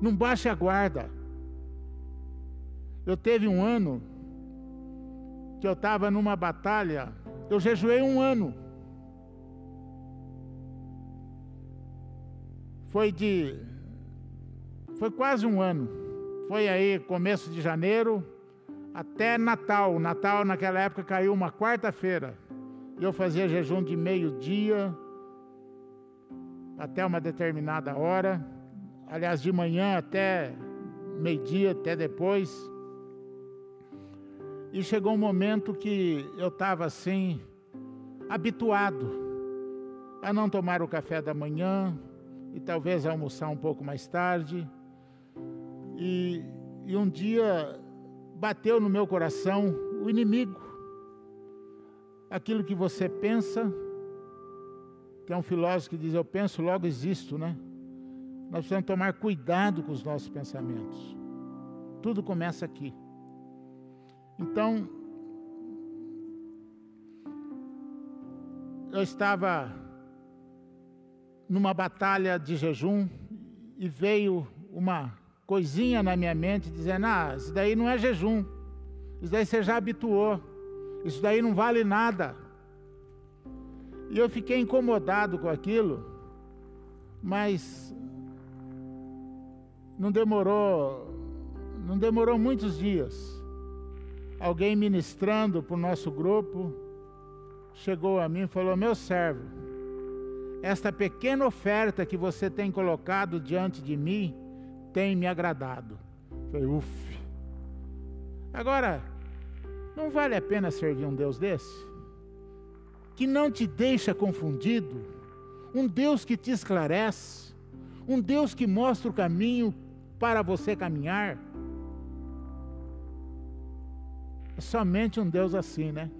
não baixe a guarda. Eu teve um ano que eu estava numa batalha Eu jejuei um ano. Foi de. Foi quase um ano. Foi aí começo de janeiro até Natal. Natal naquela época caiu uma quarta-feira. Eu fazia jejum de meio-dia até uma determinada hora. Aliás, de manhã até meio-dia, até depois. E chegou um momento que eu estava assim, habituado a não tomar o café da manhã e talvez almoçar um pouco mais tarde. E, e um dia bateu no meu coração o inimigo. Aquilo que você pensa, tem um filósofo que diz: Eu penso, logo existo, né? Nós precisamos tomar cuidado com os nossos pensamentos. Tudo começa aqui. Então, eu estava numa batalha de jejum e veio uma coisinha na minha mente dizendo: Ah, isso daí não é jejum, isso daí você já habituou, isso daí não vale nada. E eu fiquei incomodado com aquilo, mas não demorou, não demorou muitos dias alguém ministrando para o nosso grupo, chegou a mim e falou: Meu servo, esta pequena oferta que você tem colocado diante de mim tem me agradado. Eu falei, uff. Agora, não vale a pena servir um Deus desse? Que não te deixa confundido, um Deus que te esclarece, um Deus que mostra o caminho para você caminhar. somente um Deus assim, né?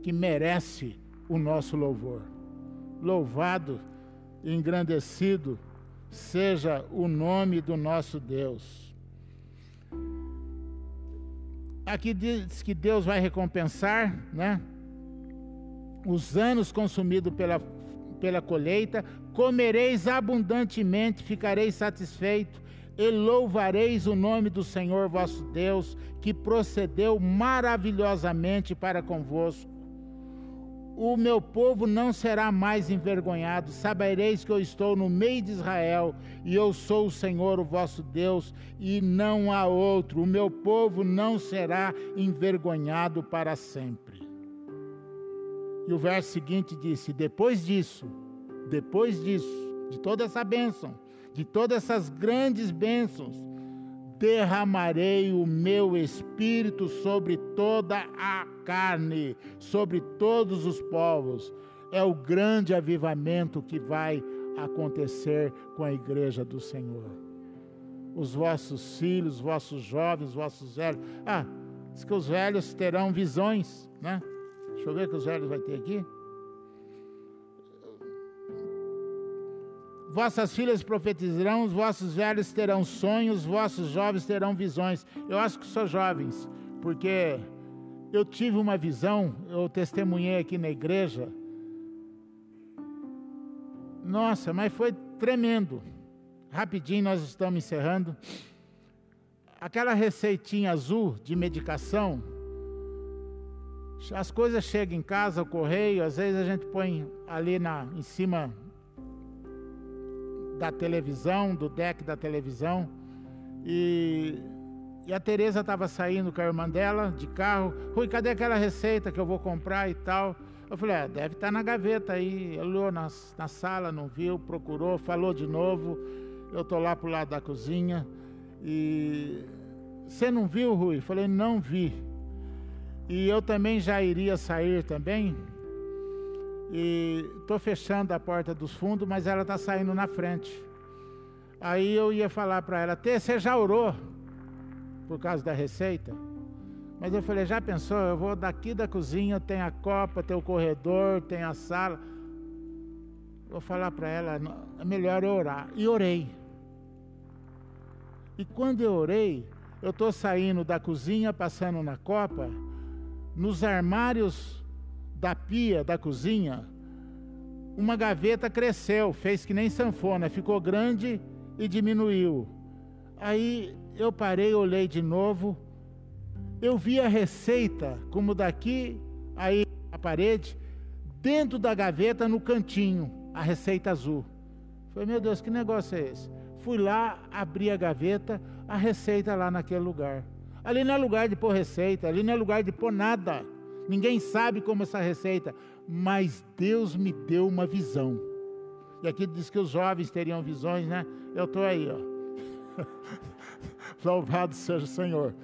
Que merece o nosso louvor. Louvado engrandecido seja o nome do nosso Deus. Aqui diz que Deus vai recompensar, né? Os anos consumidos pela, pela colheita, comereis abundantemente, ficareis satisfeito e louvareis o nome do Senhor vosso Deus, que procedeu maravilhosamente para convosco. O meu povo não será mais envergonhado, sabereis que eu estou no meio de Israel, e eu sou o Senhor, o vosso Deus, e não há outro. O meu povo não será envergonhado para sempre. E o verso seguinte disse: Depois disso, depois disso, de toda essa bênção, de todas essas grandes bênçãos, derramarei o meu espírito sobre toda a carne, sobre todos os povos. É o grande avivamento que vai acontecer com a igreja do Senhor. Os vossos filhos, os vossos jovens, os vossos velhos. Ah, diz que os velhos terão visões, né? Deixa eu ver que os velhos vai ter aqui. Vossas filhas profetizarão, os vossos velhos terão sonhos, vossos jovens terão visões. Eu acho que sou jovens, porque eu tive uma visão, eu testemunhei aqui na igreja. Nossa, mas foi tremendo. Rapidinho nós estamos encerrando. Aquela receitinha azul de medicação, as coisas chegam em casa, o correio, às vezes a gente põe ali na, em cima da televisão, do deck da televisão. E, e a Tereza estava saindo com a irmã dela de carro. Rui, cadê aquela receita que eu vou comprar e tal? Eu falei, é, deve estar tá na gaveta aí. Olhou na, na sala, não viu, procurou, falou de novo. Eu estou lá para o lado da cozinha. E você não viu, Rui? Falei, não vi. E eu também já iria sair também. E estou fechando a porta dos fundos, mas ela está saindo na frente. Aí eu ia falar para ela, Tê, você já orou por causa da receita? Mas eu falei, já pensou? Eu vou daqui da cozinha, tem a copa, tem o corredor, tem a sala. Vou falar para ela, é melhor eu orar. E orei. E quando eu orei, eu estou saindo da cozinha, passando na copa, nos armários da pia da cozinha, uma gaveta cresceu, fez que nem sanfona, ficou grande e diminuiu. Aí eu parei, olhei de novo, eu vi a receita, como daqui, aí a parede, dentro da gaveta, no cantinho, a receita azul. Falei, meu Deus, que negócio é esse? Fui lá, abri a gaveta, a receita lá naquele lugar. Ali não é lugar de pôr receita, ali não é lugar de pôr nada. Ninguém sabe como essa receita, mas Deus me deu uma visão. E aqui diz que os jovens teriam visões, né? Eu estou aí, ó. (laughs) Louvado seja o Senhor.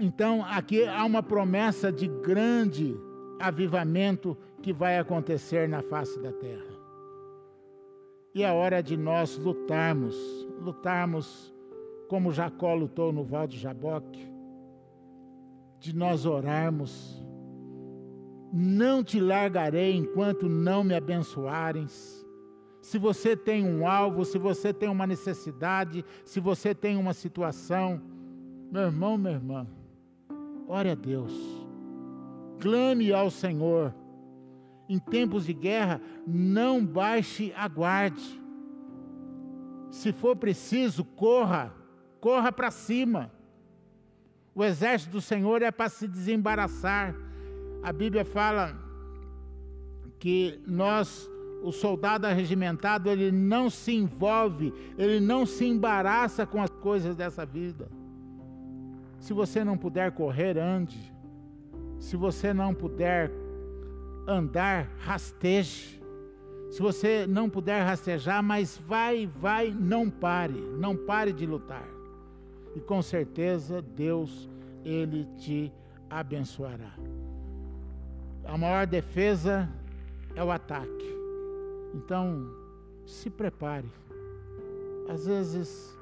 Então, aqui há uma promessa de grande avivamento que vai acontecer na face da terra. E é hora de nós lutarmos, lutarmos como Jacó lutou no Val de Jaboque, de nós orarmos, não te largarei enquanto não me abençoares. Se você tem um alvo, se você tem uma necessidade, se você tem uma situação, meu irmão, minha irmã, ore a Deus, clame ao Senhor. Em tempos de guerra, não baixe a guarde. Se for preciso, corra, corra para cima. O exército do Senhor é para se desembaraçar. A Bíblia fala que nós, o soldado arregimentado, ele não se envolve, ele não se embaraça com as coisas dessa vida. Se você não puder correr, ande. Se você não puder andar, rasteje. Se você não puder rastejar, mas vai, vai, não pare, não pare de lutar e com certeza Deus ele te abençoará. A maior defesa é o ataque. Então, se prepare. Às vezes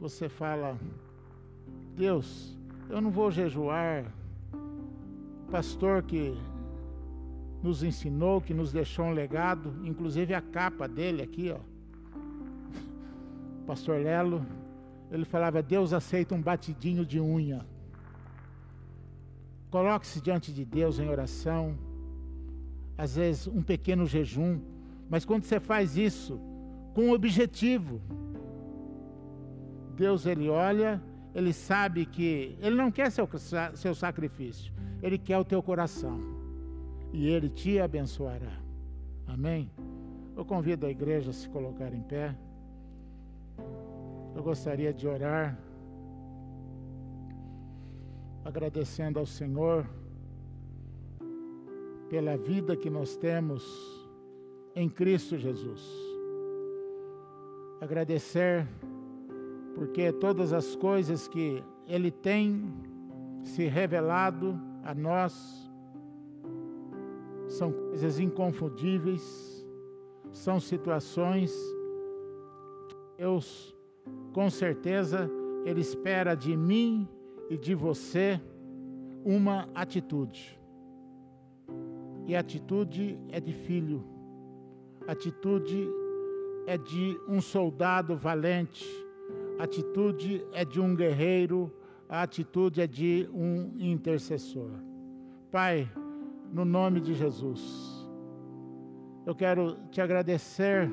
você fala: Deus, eu não vou jejuar. Pastor que nos ensinou, que nos deixou um legado, inclusive a capa dele aqui, ó. (laughs) Pastor Lelo, ele falava: Deus aceita um batidinho de unha. Coloque-se diante de Deus em oração, às vezes um pequeno jejum, mas quando você faz isso com um objetivo, Deus ele olha, ele sabe que ele não quer seu, seu sacrifício, ele quer o teu coração e ele te abençoará. Amém? Eu convido a igreja a se colocar em pé eu gostaria de orar, agradecendo ao Senhor pela vida que nós temos em Cristo Jesus. Agradecer porque todas as coisas que Ele tem se revelado a nós são coisas inconfundíveis, são situações que Deus com certeza Ele espera de mim e de você uma atitude. E atitude é de filho, atitude é de um soldado valente, atitude é de um guerreiro, a atitude é de um intercessor. Pai, no nome de Jesus, eu quero te agradecer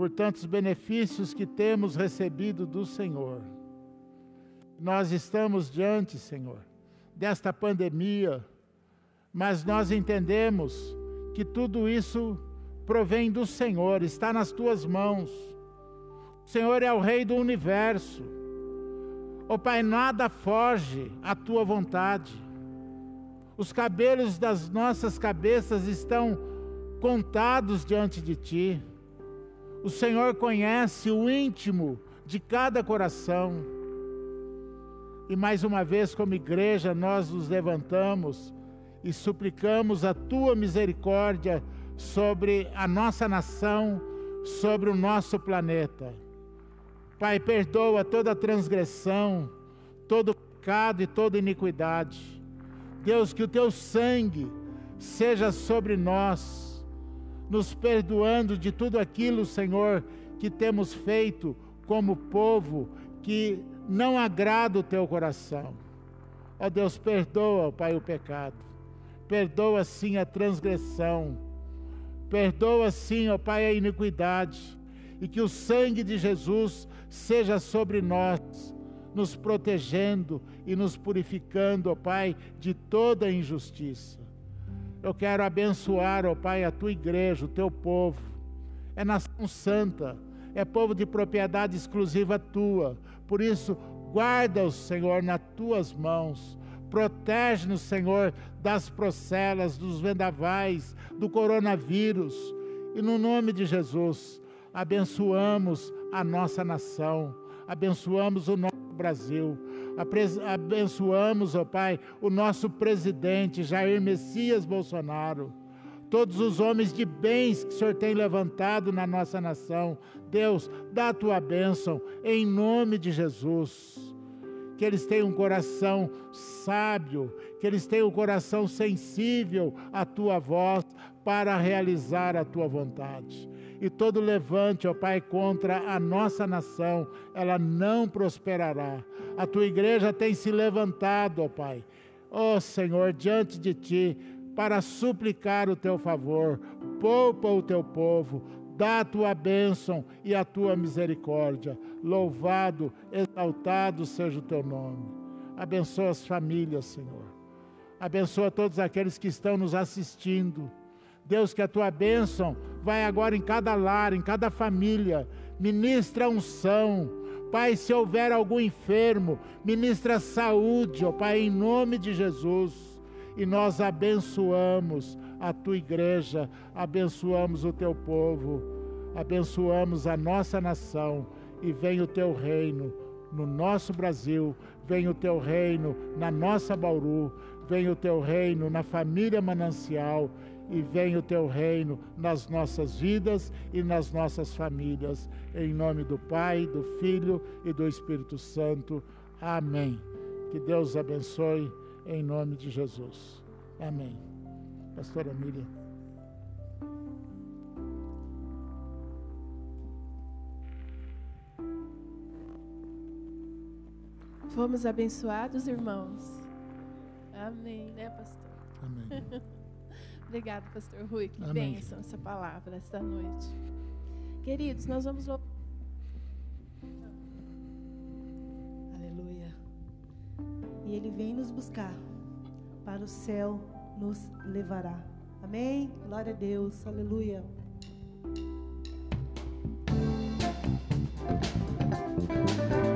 por tantos benefícios que temos recebido do Senhor. Nós estamos diante, Senhor, desta pandemia, mas nós entendemos que tudo isso provém do Senhor, está nas tuas mãos. O Senhor é o Rei do universo. Ó oh, Pai, nada foge à tua vontade. Os cabelos das nossas cabeças estão contados diante de ti. O Senhor conhece o íntimo de cada coração. E mais uma vez, como igreja, nós nos levantamos e suplicamos a tua misericórdia sobre a nossa nação, sobre o nosso planeta. Pai, perdoa toda transgressão, todo pecado e toda iniquidade. Deus, que o teu sangue seja sobre nós nos perdoando de tudo aquilo, Senhor, que temos feito como povo que não agrada o teu coração. Ó Deus, perdoa, Pai, o pecado. Perdoa sim a transgressão. Perdoa sim, ó Pai, a iniquidade. E que o sangue de Jesus seja sobre nós, nos protegendo e nos purificando, ó Pai, de toda injustiça. Eu quero abençoar, ó Pai, a tua igreja, o teu povo. É nação santa, é povo de propriedade exclusiva tua. Por isso, guarda-os, Senhor, nas tuas mãos. Protege-nos, Senhor, das procelas, dos vendavais, do coronavírus. E no nome de Jesus, abençoamos a nossa nação, abençoamos o nosso Brasil, abençoamos, ó Pai, o nosso presidente Jair Messias Bolsonaro, todos os homens de bens que o Senhor tem levantado na nossa nação. Deus, dá a tua bênção em nome de Jesus que eles tenham um coração sábio, que eles tenham um coração sensível à tua voz para realizar a tua vontade. E todo levante, ó Pai, contra a nossa nação, ela não prosperará. A tua igreja tem se levantado, ó Pai, ó Senhor, diante de ti, para suplicar o teu favor. Poupa o teu povo, dá a tua bênção e a tua misericórdia. Louvado, exaltado seja o teu nome. Abençoa as famílias, Senhor. Abençoa todos aqueles que estão nos assistindo. Deus, que a tua bênção vai agora em cada lar, em cada família. Ministra unção. Pai, se houver algum enfermo, ministra saúde, ó Pai, em nome de Jesus. E nós abençoamos a tua igreja, abençoamos o teu povo, abençoamos a nossa nação e vem o teu reino no nosso Brasil, vem o teu reino na nossa Bauru, vem o teu reino na família Manancial e vem o teu reino nas nossas vidas e nas nossas famílias. Em nome do Pai, do Filho e do Espírito Santo. Amém. Que Deus abençoe em nome de Jesus. Amém. Pastora Miriam. Fomos abençoados, irmãos. Amém, né, pastor? Amém. (laughs) Obrigada, pastor Rui. Que Amém. bênção essa palavra esta noite. Queridos, nós vamos Aleluia. E Ele vem nos buscar. Para o céu nos levará. Amém? Glória a Deus. Aleluia. Vem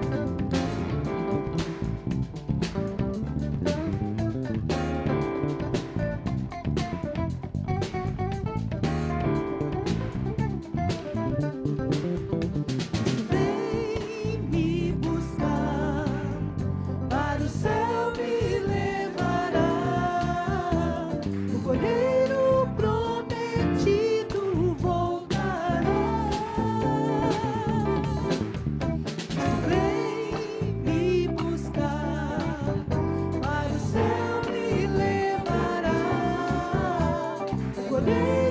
O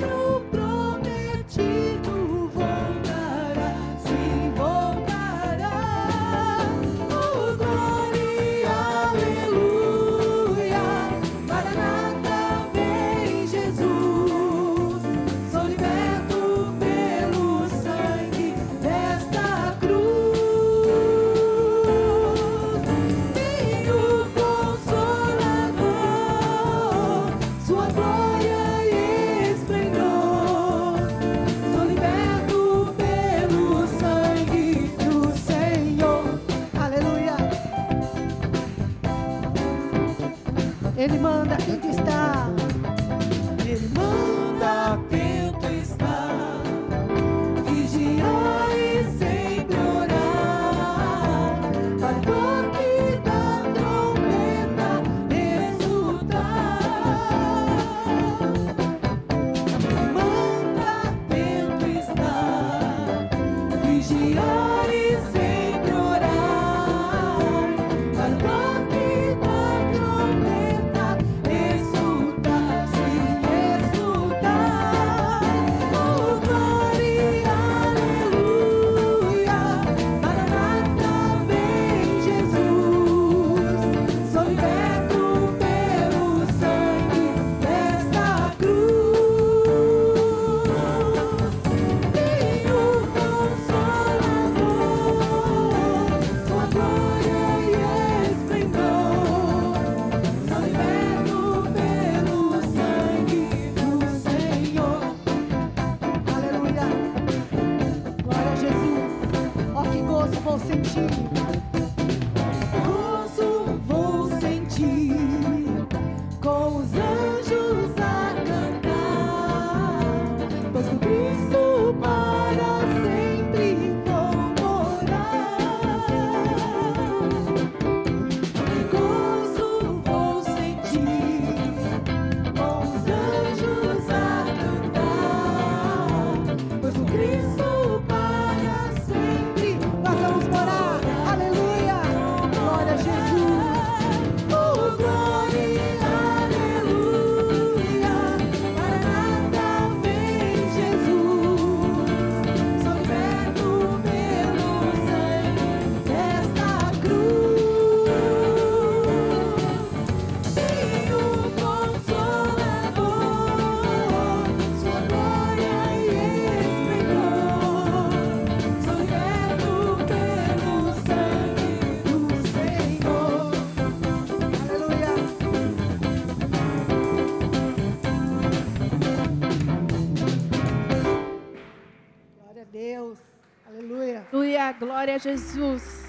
glória a Jesus.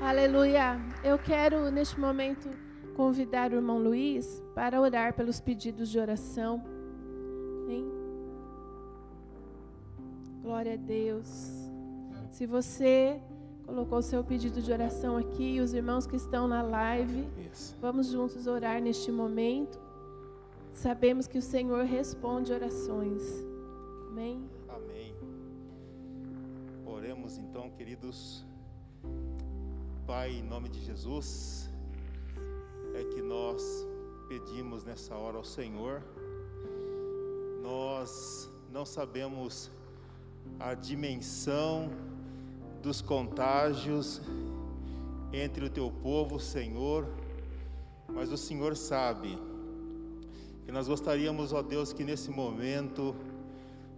Aleluia. Eu quero neste momento convidar o irmão Luiz para orar pelos pedidos de oração. Hein? Glória a Deus. Se você colocou seu pedido de oração aqui, os irmãos que estão na live, Isso. vamos juntos orar neste momento. Sabemos que o Senhor responde orações. Amém. Amém. Oremos então, queridos. Pai, em nome de Jesus, é que nós pedimos nessa hora ao Senhor. Nós não sabemos a dimensão dos contágios entre o teu povo, Senhor, mas o Senhor sabe. E nós gostaríamos, ó Deus, que nesse momento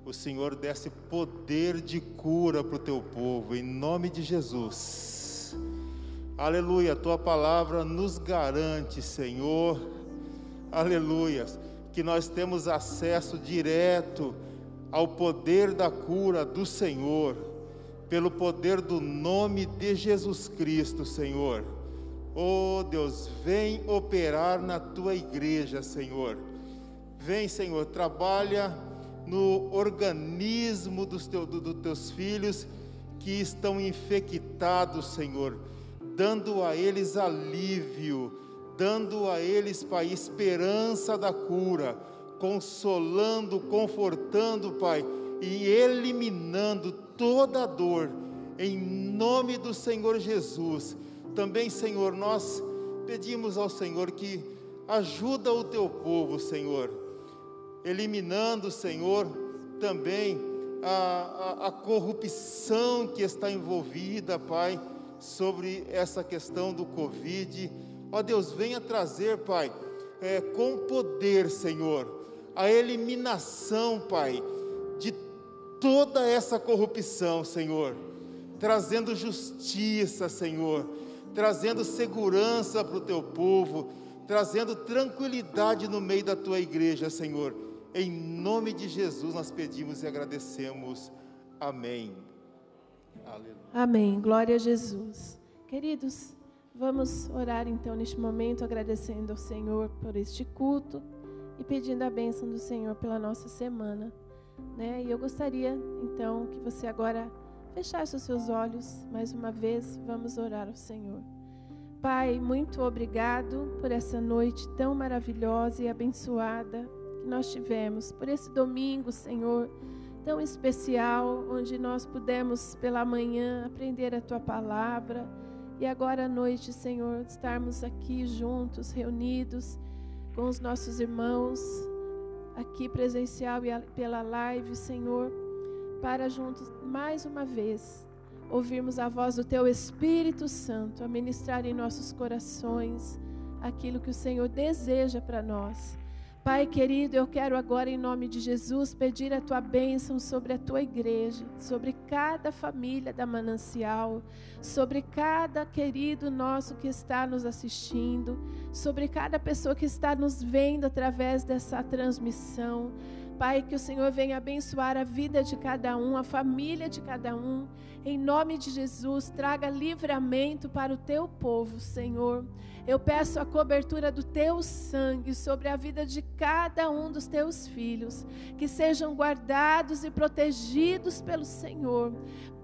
o Senhor desse poder de cura para o teu povo, em nome de Jesus. Aleluia, tua palavra nos garante, Senhor, aleluia, que nós temos acesso direto ao poder da cura do Senhor, pelo poder do nome de Jesus Cristo, Senhor. Oh Deus, vem operar na tua igreja, Senhor. Vem, Senhor, trabalha no organismo dos, teu, do- teus filhos que estão infectados, Senhor, dando a eles alívio, dando a eles, Pai, esperança da cura, consolando, confortando, Pai, e eliminando toda dor, em nome do Senhor Jesus. Também, Senhor, nós pedimos ao Senhor que ajuda o teu povo, Senhor eliminando, Senhor, também a, a, a corrupção que está envolvida, Pai, sobre essa questão do Covid. Ó Deus, venha trazer, Pai, é, com poder, Senhor, a eliminação, Pai, de toda essa corrupção, Senhor, trazendo justiça, Senhor, trazendo segurança para o teu povo, trazendo tranquilidade no meio da tua igreja, Senhor. Em nome de Jesus nós pedimos e agradecemos. Amém. Aleluia. Amém. Glória a Jesus. Queridos, vamos orar então neste momento, agradecendo ao Senhor por este culto e pedindo a bênção do Senhor pela nossa semana. Né? E eu gostaria então que você agora fechasse os seus olhos mais uma vez, vamos orar ao Senhor. Pai, muito obrigado por essa noite tão maravilhosa e abençoada que nós tivemos, por esse domingo, Senhor tão especial, onde nós pudemos pela manhã aprender a tua palavra e agora à noite, Senhor, estarmos aqui juntos, reunidos com os nossos irmãos, aqui presencial e pela live, Senhor, para juntos mais uma vez ouvirmos a voz do teu Espírito Santo a ministrar em nossos corações aquilo que o Senhor deseja para nós. Pai querido, eu quero agora, em nome de Jesus, pedir a tua bênção sobre a tua igreja, sobre cada família da manancial, sobre cada querido nosso que está nos assistindo, sobre cada pessoa que está nos vendo através dessa transmissão. Pai, que o Senhor venha abençoar a vida de cada um, a família de cada um. Em nome de Jesus, traga livramento para o teu povo, Senhor. Eu peço a cobertura do teu sangue sobre a vida de cada um dos teus filhos, que sejam guardados e protegidos pelo Senhor.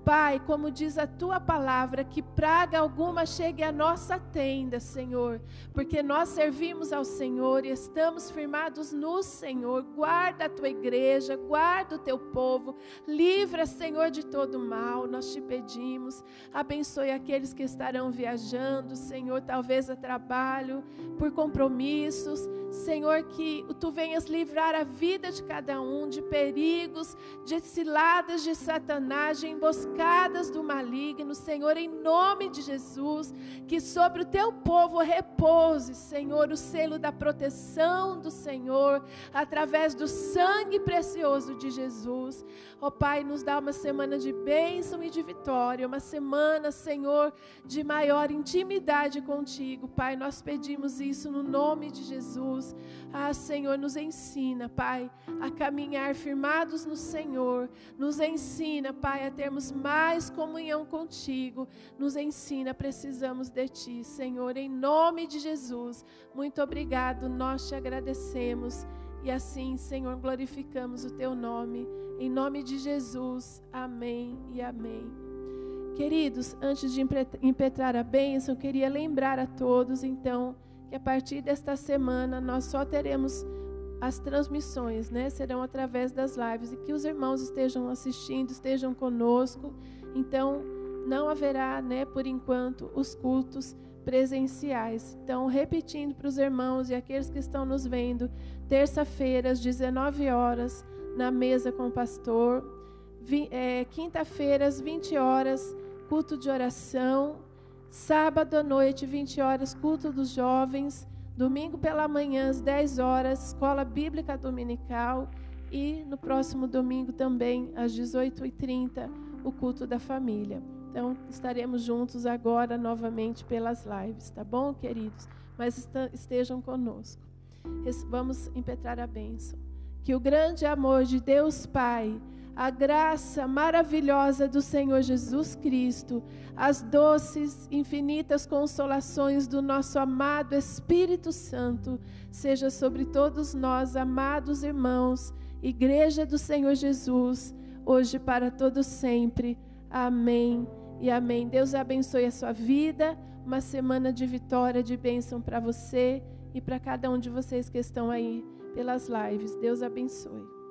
Pai, como diz a tua palavra, que praga alguma chegue à nossa tenda, Senhor, porque nós servimos ao Senhor e estamos firmados no Senhor. Guarda a tua igreja, guarda o teu povo, livra, Senhor, de todo mal. Nós te pedimos, abençoe aqueles que estarão viajando, Senhor, talvez a trabalho, por compromissos. Senhor, que tu venhas livrar a vida de cada um de perigos, de ciladas de Satanás, de emboscadas do maligno, Senhor, em nome de Jesus, que sobre o teu povo repouse, Senhor, o selo da proteção do Senhor, através do sangue precioso de Jesus. Ó Pai, nos dá uma semana de bênção e de vitória, uma semana, Senhor, de maior intimidade contigo, Pai. Nós pedimos isso no nome de Jesus. Ah, Senhor, nos ensina, Pai, a caminhar firmados no Senhor. Nos ensina, Pai, a termos mais comunhão contigo. Nos ensina, precisamos de ti, Senhor, em nome de Jesus. Muito obrigado, nós te agradecemos. E assim, Senhor, glorificamos o teu nome. Em nome de Jesus. Amém e amém. Queridos, antes de impetrar a bênção, queria lembrar a todos, então, que a partir desta semana nós só teremos as transmissões, né? Serão através das lives e que os irmãos estejam assistindo, estejam conosco. Então, não haverá, né, por enquanto, os cultos presenciais. Então, repetindo para os irmãos e aqueles que estão nos vendo, terça-feira, às 19 horas, na mesa com o pastor. É, Quinta-feira, às 20 horas, culto de oração. Sábado à noite, 20 horas, culto dos jovens. Domingo pela manhã, às 10 horas, escola bíblica dominical. E no próximo domingo também, às 18h30, o culto da família. Então, estaremos juntos agora novamente pelas lives, tá bom, queridos? Mas estejam conosco. Vamos impetrar a bênção. Que o grande amor de Deus Pai, a graça maravilhosa do Senhor Jesus Cristo, as doces, infinitas consolações do nosso amado Espírito Santo, seja sobre todos nós, amados irmãos, Igreja do Senhor Jesus, hoje para todos sempre. Amém e amém. Deus abençoe a sua vida, uma semana de vitória, de bênção para você e para cada um de vocês que estão aí pelas lives. Deus abençoe.